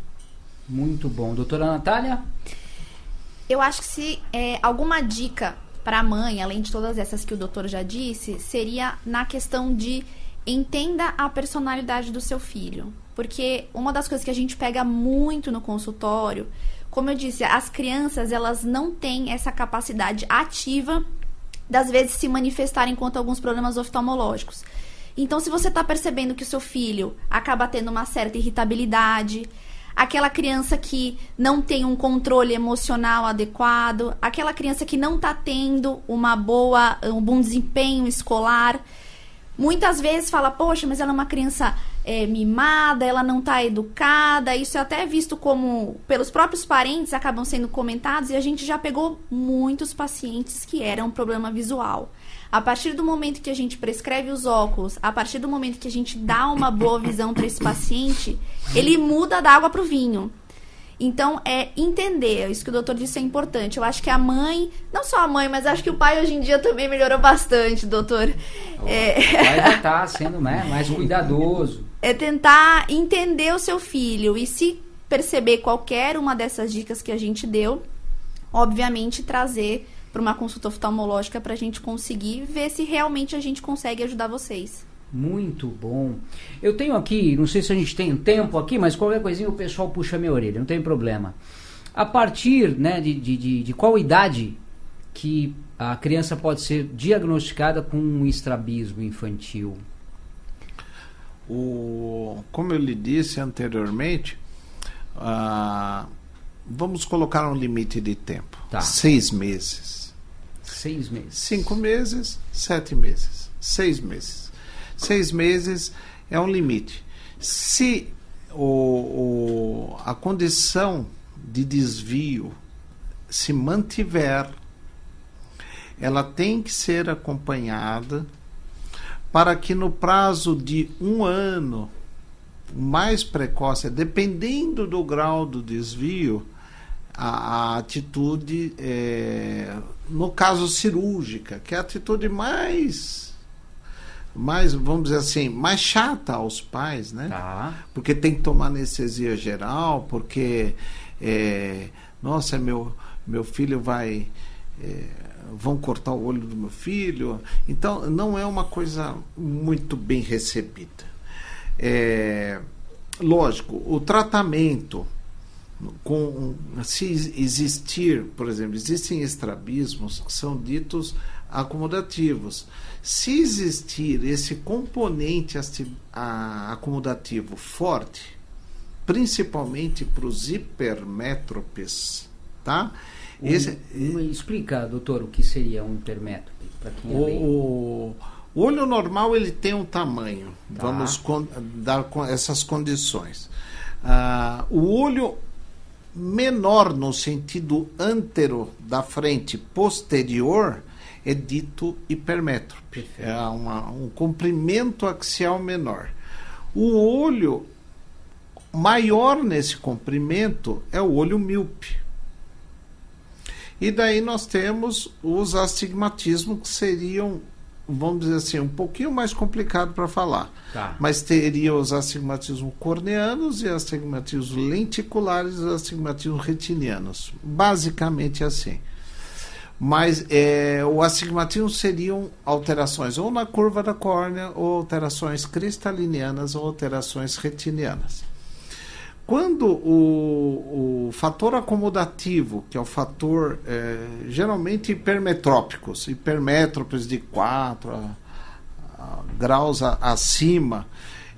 Muito bom. Doutora Natália? Eu acho que se é, alguma dica para a mãe, além de todas essas que o doutor já disse, seria na questão de entenda a personalidade do seu filho. Porque uma das coisas que a gente pega muito no consultório, como eu disse, as crianças elas não têm essa capacidade ativa das vezes se manifestarem quanto a alguns problemas oftalmológicos. Então, se você está percebendo que o seu filho acaba tendo uma certa irritabilidade, aquela criança que não tem um controle emocional adequado, aquela criança que não está tendo uma boa, um bom desempenho escolar. Muitas vezes fala, poxa, mas ela é uma criança é, mimada, ela não está educada. Isso é até visto como, pelos próprios parentes, acabam sendo comentados. E a gente já pegou muitos pacientes que eram problema visual. A partir do momento que a gente prescreve os óculos, a partir do momento que a gente dá uma boa visão para esse paciente, ele muda da água para o vinho. Então, é entender, isso que o doutor disse é importante. Eu acho que a mãe, não só a mãe, mas acho que o pai hoje em dia também melhorou bastante, doutor. O é... pai já está sendo né, mais cuidadoso. É tentar entender o seu filho e se perceber qualquer uma dessas dicas que a gente deu, obviamente trazer para uma consulta oftalmológica para a gente conseguir ver se realmente a gente consegue ajudar vocês. Muito bom. Eu tenho aqui, não sei se a gente tem tempo aqui, mas qualquer coisinha o pessoal puxa minha orelha, não tem problema. A partir né, de, de, de, de qual idade que a criança pode ser diagnosticada com um estrabismo infantil? O, como eu lhe disse anteriormente, ah, vamos colocar um limite de tempo. Tá. Seis meses. Seis meses. Cinco meses, sete meses, seis meses. Seis meses é um limite. Se o, o, a condição de desvio se mantiver, ela tem que ser acompanhada para que no prazo de um ano, mais precoce, dependendo do grau do desvio, a, a atitude, é, no caso cirúrgica, que é a atitude mais, mais, vamos dizer assim, mais chata aos pais, né? Tá. Porque tem que tomar anestesia geral, porque, é, nossa, meu, meu filho vai. É, vão cortar o olho do meu filho. Então, não é uma coisa muito bem recebida. É, lógico, o tratamento com se existir, por exemplo, existem estrabismos que são ditos acomodativos. Se existir esse componente acomodativo forte, principalmente para os hipermétropes, tá? Esse, um, explica, doutor, o que seria um hipermétrope para quem o, é o, o olho normal ele tem um tamanho. Tá. Vamos con, dar essas condições. Uh, o olho menor no sentido antero da frente posterior é dito hipermétrope. É uma, um comprimento axial menor. O olho maior nesse comprimento é o olho míope. E daí nós temos os astigmatismos que seriam vamos dizer assim, um pouquinho mais complicado para falar. Tá. Mas teria os astigmatismos corneanos e astigmatismos lenticulares e astigmatismos retinianos. Basicamente assim. Mas é, o astigmatismo seriam alterações ou na curva da córnea, ou alterações cristalinianas, ou alterações retinianas. Quando o, o fator acomodativo, que é o fator é, geralmente hipermetrópicos, hipermétropes de 4 a, a, graus a, acima,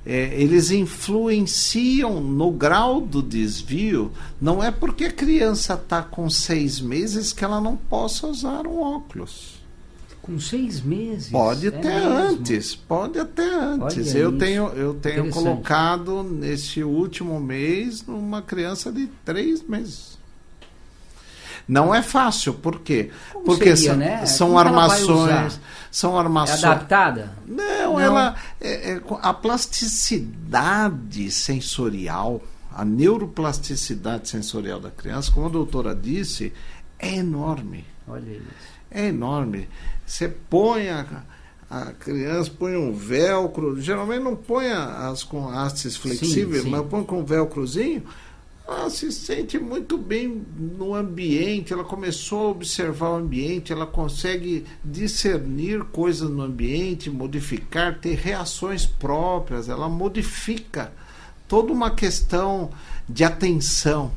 é, eles influenciam no grau do desvio, não é porque a criança está com seis meses que ela não possa usar um óculos. Com seis meses? Pode até é antes, pode até antes. Olha eu isso. tenho, eu tenho colocado nesse último mês uma criança de três meses. Não é fácil, por quê? Como Porque seria, são, né? são armações. São armações. É adaptada? Não, Não. ela. É, é, a plasticidade sensorial, a neuroplasticidade sensorial da criança, como a doutora disse, é enorme. Olha isso. É enorme. Você põe a, a criança, põe um velcro, geralmente não põe as com hastes flexíveis, sim, sim. mas põe com um velcrozinho, ela se sente muito bem no ambiente, ela começou a observar o ambiente, ela consegue discernir coisas no ambiente, modificar, ter reações próprias, ela modifica toda uma questão de atenção.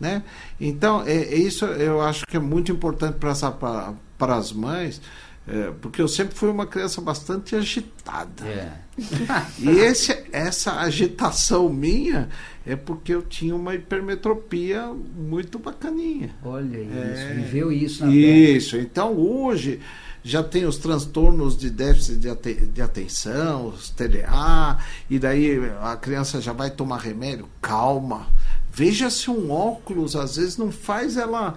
Né? Então, é, é isso eu acho que é muito importante para, para as mães É, porque eu sempre fui uma criança bastante agitada. É. E esse, essa agitação minha é porque eu tinha uma hipermetropia muito bacaninha. Olha isso, É. viveu isso na Isso. Então hoje já tem os transtornos de déficit de, ate- de atenção, os TDA, e daí a criança já vai tomar remédio. Calma. Veja se um óculos às vezes não faz ela.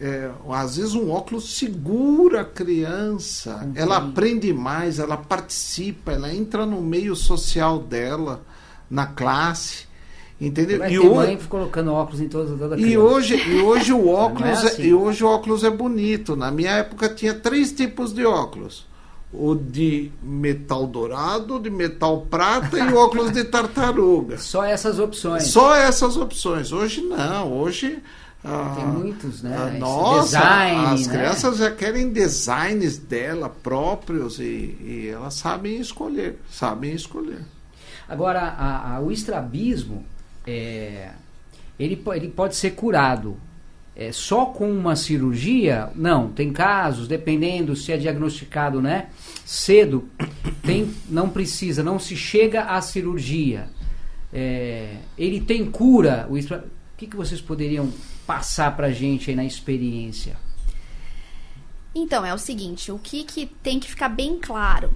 é, às vezes um óculos segura a criança, ela aprende mais, ela participa, ela entra no meio social dela, na classe, entendeu? Vai E ter hoje- mãe colocando óculos em toda, toda e criança. hoje, e hoje o óculos Não é é, assim. e hoje o óculos é bonito. Na minha época tinha três tipos de óculos. O de metal dourado, o de metal prata e o óculos de tartaruga. Só essas opções. Só essas opções. Hoje não. Hoje ah, Tem muitos, né? ah, nossa, design, as né? crianças já querem designs dela próprios e, e elas sabem escolher, sabem escolher. Agora, a- a- o estrabismo, é, ele, ele pode ser curado é, só com uma cirurgia? Não, tem casos, dependendo se é diagnosticado né, cedo, tem, não precisa, não se chega à cirurgia. É, ele tem cura? O, o que, que vocês poderiam passar pra gente aí na experiência? Então, é o seguinte, o que, que tem que ficar bem claro.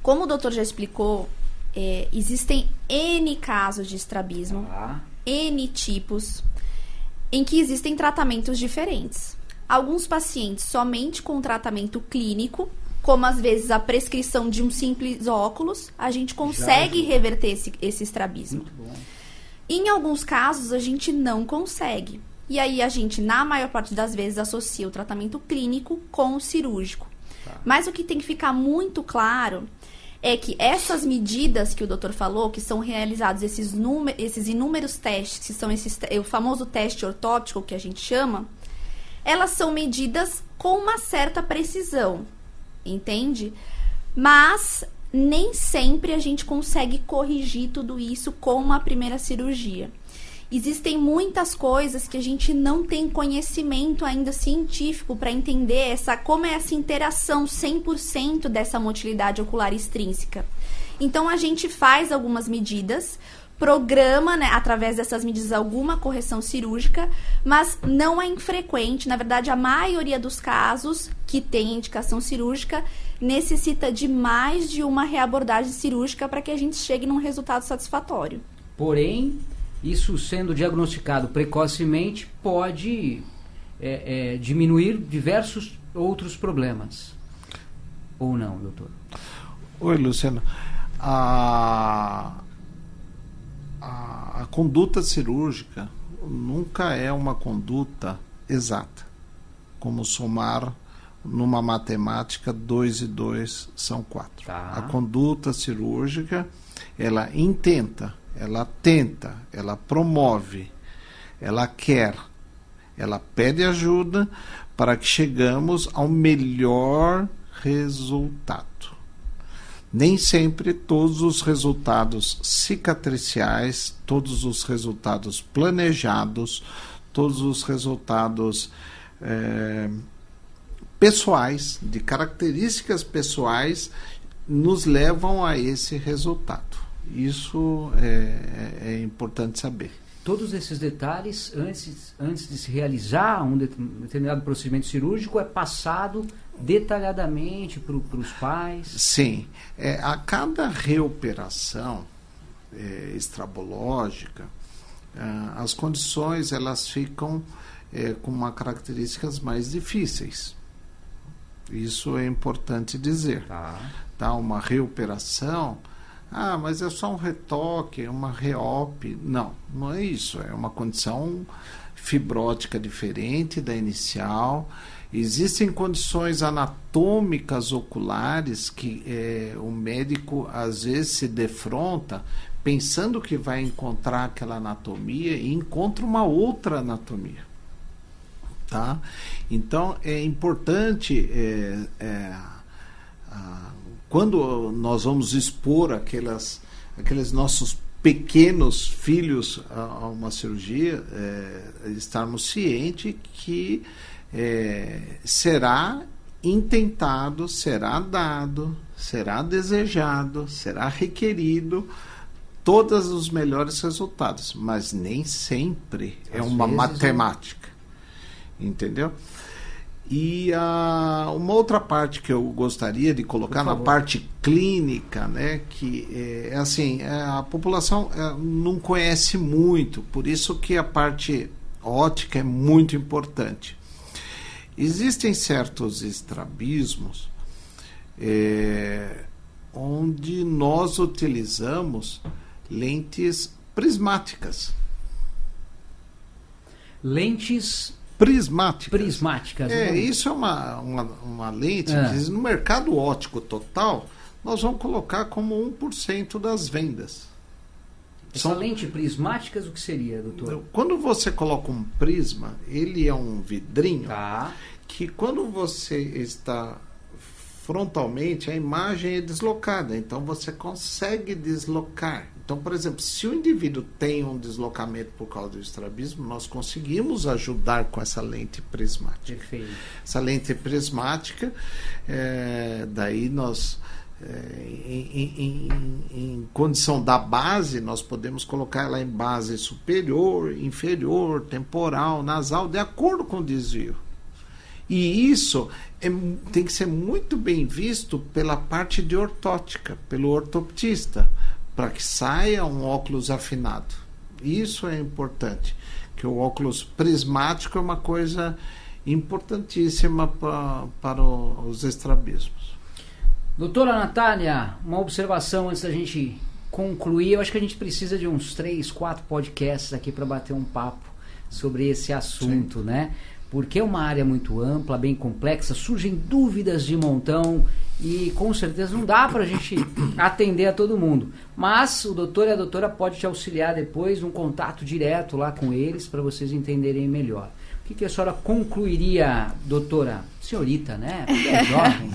Como o doutor já explicou, é, existem N casos de estrabismo, Tá? N tipos, em que existem tratamentos diferentes. Alguns pacientes somente com tratamento clínico, como às vezes a prescrição de um simples óculos, a gente consegue reverter esse, esse estrabismo. Em alguns casos, a gente não consegue. E aí, a gente, na maior parte das vezes, associa o tratamento clínico com o cirúrgico. Mas o que tem que ficar muito claro é que essas medidas que o doutor falou, que são realizados esses, esses inúmeros testes, que são esses, o famoso teste ortóptico que a gente chama, elas são medidas com uma certa precisão, entende? Mas nem sempre a gente consegue corrigir tudo isso com uma primeira cirurgia. Existem muitas coisas que a gente não tem conhecimento ainda científico para entender essa como é essa interação 100% dessa motilidade ocular extrínseca. Então a gente faz algumas medidas, programa, né, através dessas medidas alguma correção cirúrgica, mas não é infrequente, na verdade a maioria dos casos que tem indicação cirúrgica necessita de mais de uma reabordagem cirúrgica para que a gente chegue num resultado satisfatório. Porém, isso sendo diagnosticado precocemente pode é, é, diminuir diversos outros problemas. Ou não, doutor? Oi, Luciano. A, a, a conduta cirúrgica nunca é uma conduta exata. Como somar numa matemática 2 e 2 são 4. Tá. A conduta cirúrgica, ela intenta, ela tenta, ela promove, ela quer, ela pede ajuda para que chegamos ao melhor resultado. Nem sempre todos os resultados cicatriciais, todos os resultados planejados, todos os resultados eh, pessoais, de características pessoais, nos levam a esse resultado. Isso é, é importante saber. Todos esses detalhes, antes, antes de se realizar um det- determinado procedimento cirúrgico, é passado detalhadamente para os pais. Sim, é, a cada reoperação é, extrabológica, ah, as condições elas ficam é, com uma características mais difíceis. Isso é importante dizer. Tá. Tá? Uma reoperação, ah, mas é só um retoque, é uma reop. Não, não é isso. É uma condição fibrótica diferente da inicial. Existem condições anatômicas oculares que eh, o médico às vezes se defronta pensando que vai encontrar aquela anatomia e encontra uma outra anatomia. Tá? Então é importante é, é, a- quando nós vamos expor aquelas, aqueles nossos pequenos filhos a, uma cirurgia, é, estarmos cientes que é, será intentado, será dado, será desejado, será requerido todos os melhores resultados, mas nem sempre é Às uma vezes, matemática. Entendeu? E a, uma outra parte que eu gostaria de colocar na parte clínica, né, que é, é assim, é, a população é, não conhece muito, por isso que a parte ótica é muito importante. Existem certos estrabismos é, onde nós utilizamos lentes prismáticas. Lentes Prismáticas. prismáticas. É, né? isso é uma, uma, uma lente É. que no mercado óptico total nós vamos colocar como 1% das vendas. Essa São- lente prismáticas, o que seria, doutor? Quando você coloca um prisma, ele é um vidrinho Tá. que quando você está frontalmente, a imagem é deslocada, então você consegue deslocar. Então, por exemplo, se o indivíduo tem um deslocamento por causa do estrabismo, nós conseguimos ajudar com essa lente prismática. Perfeito. Essa lente prismática, é, daí nós, é, em, em- em- condição da base, nós podemos colocar ela em base superior, inferior, temporal, nasal, de acordo com o desvio. E isso é tem que ser muito bem visto pela parte de ortótica, pelo ortoptista, para que saia um óculos afinado. Isso é importante, que o óculos prismático é uma coisa importantíssima pa, para os estrabismos. Doutora Natália, uma observação antes da gente concluir. Eu acho que a gente precisa de uns três, quatro podcasts aqui para bater um papo sobre esse assunto, né? Porque é uma área muito ampla, bem complexa, surgem dúvidas de montão e com certeza não dá para a gente atender a todo mundo. Mas o doutor e a doutora pode te auxiliar depois, um contato direto lá com eles para vocês entenderem melhor. O que, que a senhora concluiria, doutora? Senhorita, né? Porque é jovem.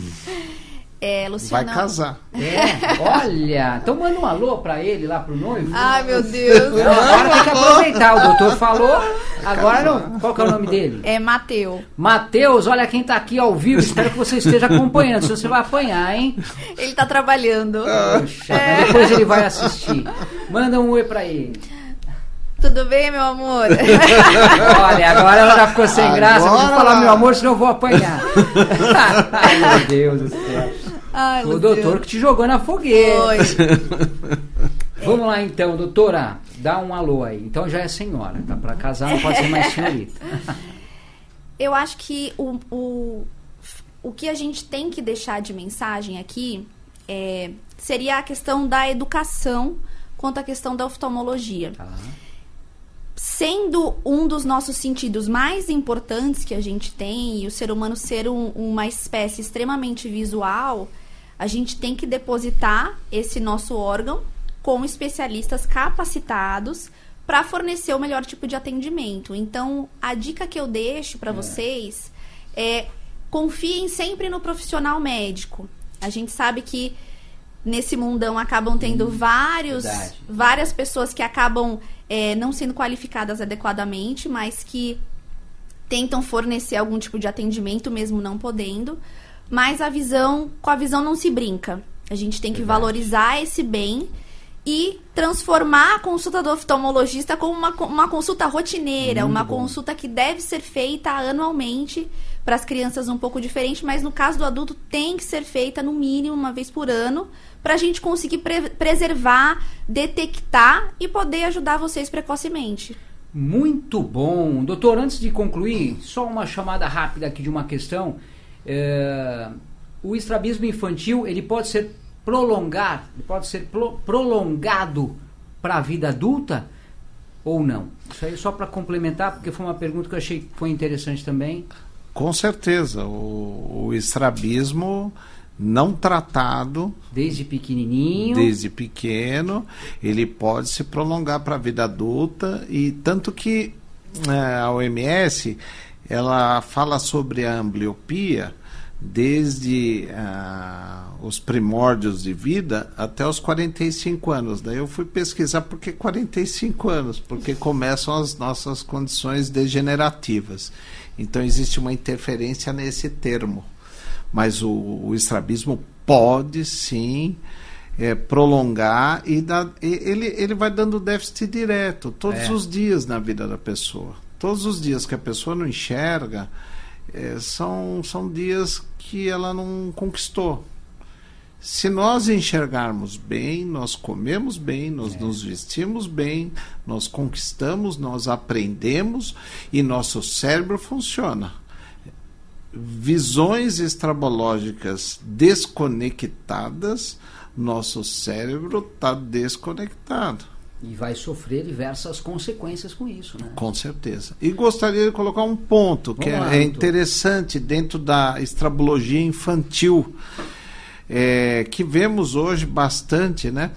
É, Vai Luciana. casar. É, olha, então manda um alô pra ele lá pro noivo. Ai, meu Deus. Não, agora tem que aproveitar, o doutor falou, agora não. Qual que é o nome dele? É Mateu. Matheus, olha quem tá aqui ao vivo, espero que você esteja acompanhando, senão você vai apanhar, hein? Ele tá trabalhando. Poxa, mas depois ele vai assistir. Manda um oi pra ele. Tudo bem, meu amor? Olha, agora ela já ficou sem graça, eu vou Agora falar meu amor, senão eu vou apanhar. Ai, meu Deus do céu. Ai, Foi o doutor que te jogou na fogueira. Foi. Vamos lá então, doutora, dá um alô aí. Então já é senhora, tá? Pra casar não pode ser mais senhorita. Eu acho que o, o, o que a gente tem que deixar de mensagem aqui é, seria a questão da educação quanto à questão da oftalmologia. Tá. Sendo um dos nossos sentidos mais importantes que a gente tem, e o ser humano ser um- uma espécie extremamente visual, a gente tem que depositar esse nosso órgão com especialistas capacitados para fornecer o melhor tipo de atendimento. Então, a dica que eu deixo para vocês é confiem sempre no profissional médico. A gente sabe que nesse mundão acabam tendo vários, verdade. várias pessoas que acabam é, não sendo qualificadas adequadamente, mas que tentam fornecer algum tipo de atendimento, mesmo não podendo. Mas a visão, com a visão não se brinca. A gente tem que Verdade. valorizar esse bem e transformar a consulta do oftalmologista como uma, uma consulta rotineira, Muito uma bom. consulta que deve ser feita anualmente para as crianças um pouco diferente, mas no caso do adulto tem que ser feita no mínimo uma vez por ano para a gente conseguir pre- preservar, detectar e poder ajudar vocês precocemente. Muito bom. Doutor, antes de concluir, só uma chamada rápida aqui de uma questão. É, o estrabismo infantil, ele pode ser prolongar, ele pode ser pro- prolongado para a vida adulta ou não? Isso aí só para complementar, porque foi uma pergunta que eu achei que foi interessante também. Com certeza, o, o estrabismo não tratado Desde pequenininho. desde pequeno, ele pode se prolongar para a vida adulta e tanto que eh, a OMS ela fala sobre a ambliopia desde ah, os primórdios de vida até os 45 anos. Daí eu fui pesquisar por que 45 anos, porque começam as nossas condições degenerativas. Então existe uma interferência nesse termo. Mas o, o estrabismo pode sim é, prolongar e dá, ele, ele vai dando déficit direto todos É. os dias na vida da pessoa. Todos os dias que a pessoa não enxerga é, são, são dias que ela não conquistou. Se nós enxergarmos bem, nós comemos bem, nós nos vestimos bem, nós conquistamos, nós aprendemos e nosso cérebro funciona. Visões extrabológicas desconectadas, nosso cérebro está desconectado. E vai sofrer diversas consequências com isso, né? Com certeza. E gostaria de colocar um ponto que Vamos lá, é, é doutor. interessante dentro da estrabologia infantil, é, que vemos hoje bastante, né?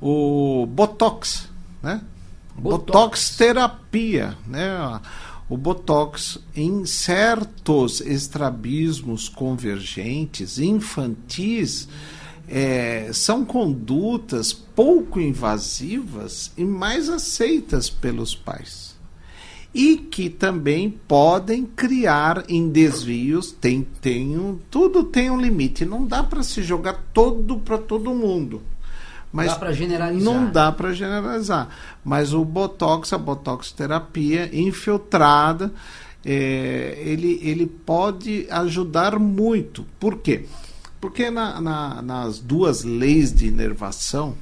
O Botox, né? Botox. Botox, terapia, né? O Botox em certos estrabismos convergentes infantis é, são condutas pouco invasivas e mais aceitas pelos pais. E que também podem criar em desvios tem tem um, tudo tem um limite. Não dá para se jogar todo para todo mundo. Mas dá para generalizar. não dá para generalizar. Mas o botox a botox terapia infiltrada é, ele ele pode ajudar muito. Por quê? porque na- na- nas duas leis de inervação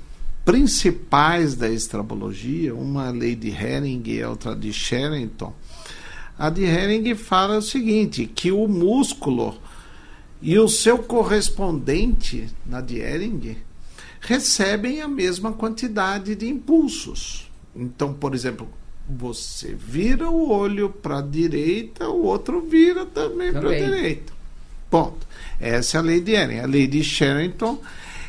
principais da estrabologia, uma lei de Hering e outra de Sherrington, a de Hering fala o seguinte, que o músculo e o seu correspondente na de Hering recebem a mesma quantidade de impulsos. Então, por exemplo, você vira o olho para a direita, o outro vira também para a Também. direita. Ponto. Essa é a lei de Hering. A lei de Sherrington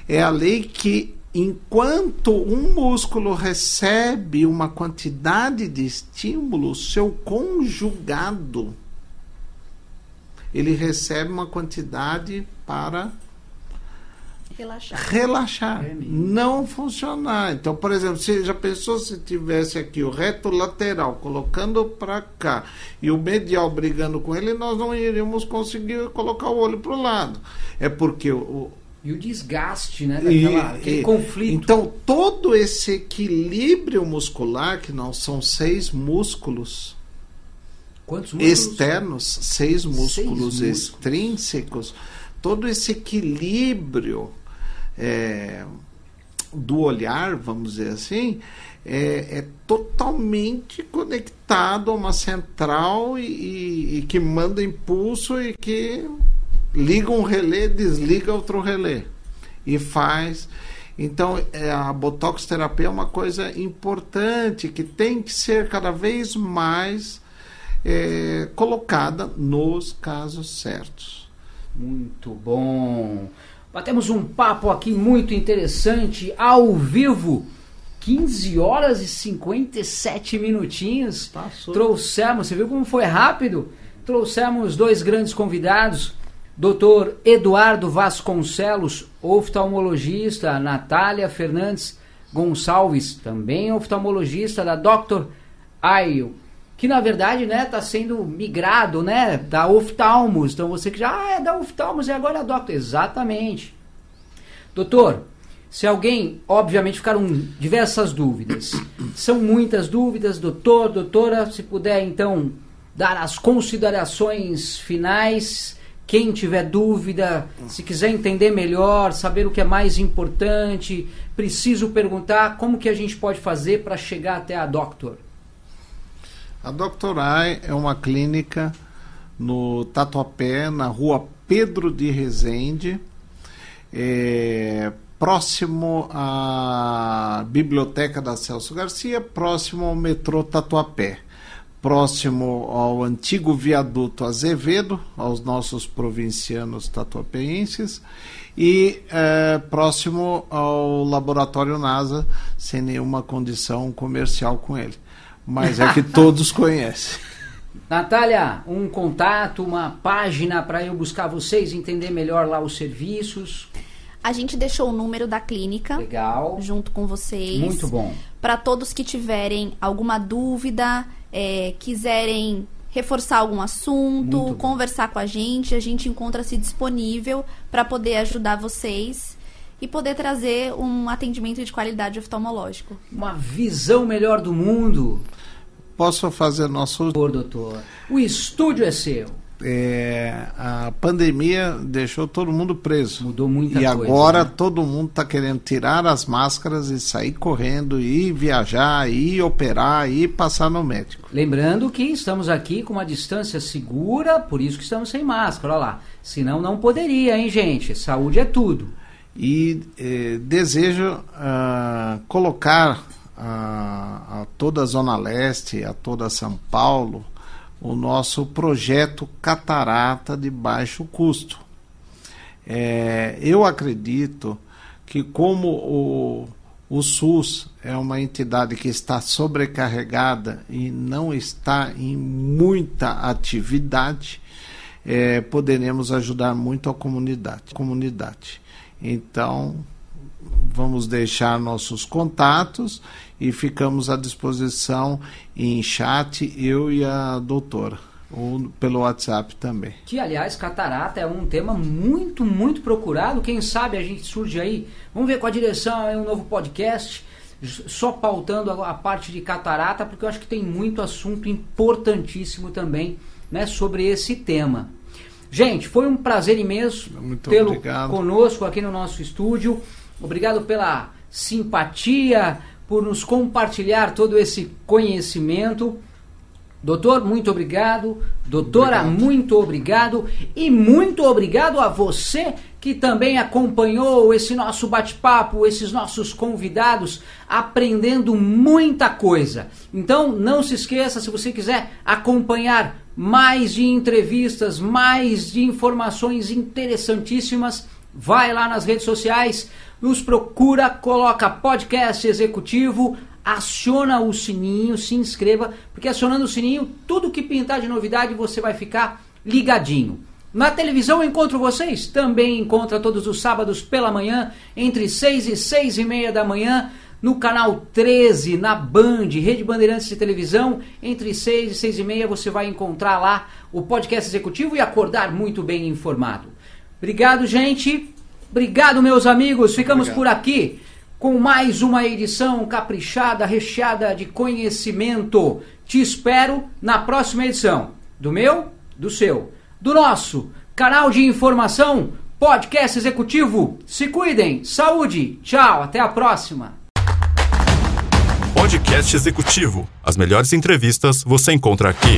é a lei que, enquanto um músculo recebe uma quantidade de estímulo, seu conjugado ele recebe uma quantidade para Relaxar. relaxar, É não funcionar. Então, por exemplo, você já pensou se tivesse aqui o reto lateral colocando para cá e o medial brigando com ele, nós não iríamos conseguir colocar o olho para o lado. É porque o, E o desgaste, né? e- Daquela, aquele e- conflito. Então, todo esse equilíbrio muscular, que não são seis músculos, Quantos músculos? externos, seis músculos músculos. extrínsecos, todo esse equilíbrio é, do olhar, vamos dizer assim, é, é totalmente conectado a uma central e, e- que manda impulso e que liga um relé, desliga outro relé e faz. Então, é, a botox terapia é uma coisa importante que tem que ser cada vez mais é, colocada nos casos certos. Muito bom. Batemos um papo aqui muito interessante, ao vivo. 15 horas e 57 minutinhos. Passou. Trouxemos, você viu como foi rápido? Trouxemos dois grandes convidados. Dr. Eduardo Vasconcelos, oftalmologista, Natália Fernandes Gonçalves, também oftalmologista da Dr. Ayo, que na verdade né, está sendo migrado né, da oftalmos. Então você que já ah, é da oftalmos e agora é. Exatamente. Doutor, se alguém, obviamente ficaram diversas dúvidas. São muitas dúvidas, doutor, doutora, se puder então dar as considerações finais. Quem tiver dúvida, se quiser entender melhor, saber o que é mais importante, preciso perguntar como que a gente pode fazer para chegar até a Doctor. A Dr. É uma clínica no Tatuapé, na rua Pedro de Resende, é, próximo à Biblioteca da Celso Garcia, próximo ao metrô Tatuapé, próximo ao antigo viaduto Azevedo, aos nossos provincianos tatuapeenses, e é, próximo ao laboratório NASA, sem nenhuma condição comercial com ele. Mas é que todos conhecem. Natália, um contato, uma página para eu buscar vocês, entender melhor lá os serviços. A gente deixou o número da clínica Legal. junto com vocês. Muito bom. Para todos que tiverem alguma dúvida, é, quiserem reforçar algum assunto, conversar com a gente, a gente encontra-se disponível para poder ajudar vocês e poder trazer um atendimento de qualidade oftalmológico. Uma visão melhor do mundo. Posso fazer nosso. Por doutor, o estúdio é seu. É, a pandemia deixou todo mundo preso. Mudou muita e coisa. E agora né? todo mundo está querendo tirar as máscaras e sair correndo, e viajar, e operar, e passar no médico. Lembrando que estamos aqui com uma distância segura, por isso que estamos sem máscara. Olha lá. Senão não poderia, hein, gente? Saúde é tudo. E eh, desejo uh, colocar a, a toda a Zona Leste, a toda São Paulo, o nosso projeto Catarata de baixo custo. É, eu acredito que como o, o SUS é uma entidade que está sobrecarregada e não está em muita atividade, é, poderemos ajudar muito a comunidade. comunidade. Então, vamos deixar nossos contatos e ficamos à disposição em chat, eu e a doutora. Ou pelo WhatsApp também. Que, aliás, catarata é um tema muito, muito procurado. Quem sabe a gente surge aí. Vamos ver com a direção aí um novo podcast, só pautando a, a parte de catarata, porque eu acho que tem muito assunto importantíssimo também né, sobre esse tema. Gente, foi um prazer imenso tê-lo conosco aqui no nosso estúdio. Obrigado pela simpatia, por nos compartilhar todo esse conhecimento. Doutor, muito obrigado. Doutora, obrigado. muito obrigado. E muito obrigado a você que também acompanhou esse nosso bate-papo, esses nossos convidados, aprendendo muita coisa. Então, não se esqueça, se você quiser acompanhar mais de entrevistas, mais de informações interessantíssimas, vai lá nas redes sociais, nos procura, coloca podcast executivo, aciona o sininho, se inscreva, porque acionando o sininho, tudo que pintar de novidade você vai ficar ligadinho. Na televisão eu encontro vocês, também encontra todos os sábados pela manhã, entre 6 e 6 e meia da manhã, no canal 13, na Band, Rede Bandeirantes de Televisão, entre 6 e 6 e meia você vai encontrar lá o podcast executivo e acordar muito bem informado. Obrigado, gente. Obrigado, meus amigos. Ficamos Obrigado. por aqui com mais uma edição caprichada, recheada de conhecimento. Te espero na próxima edição. Do meu, do seu, do nosso canal de informação, podcast executivo. Se cuidem, saúde, tchau, até a próxima. Podcast Executivo. As melhores entrevistas você encontra aqui.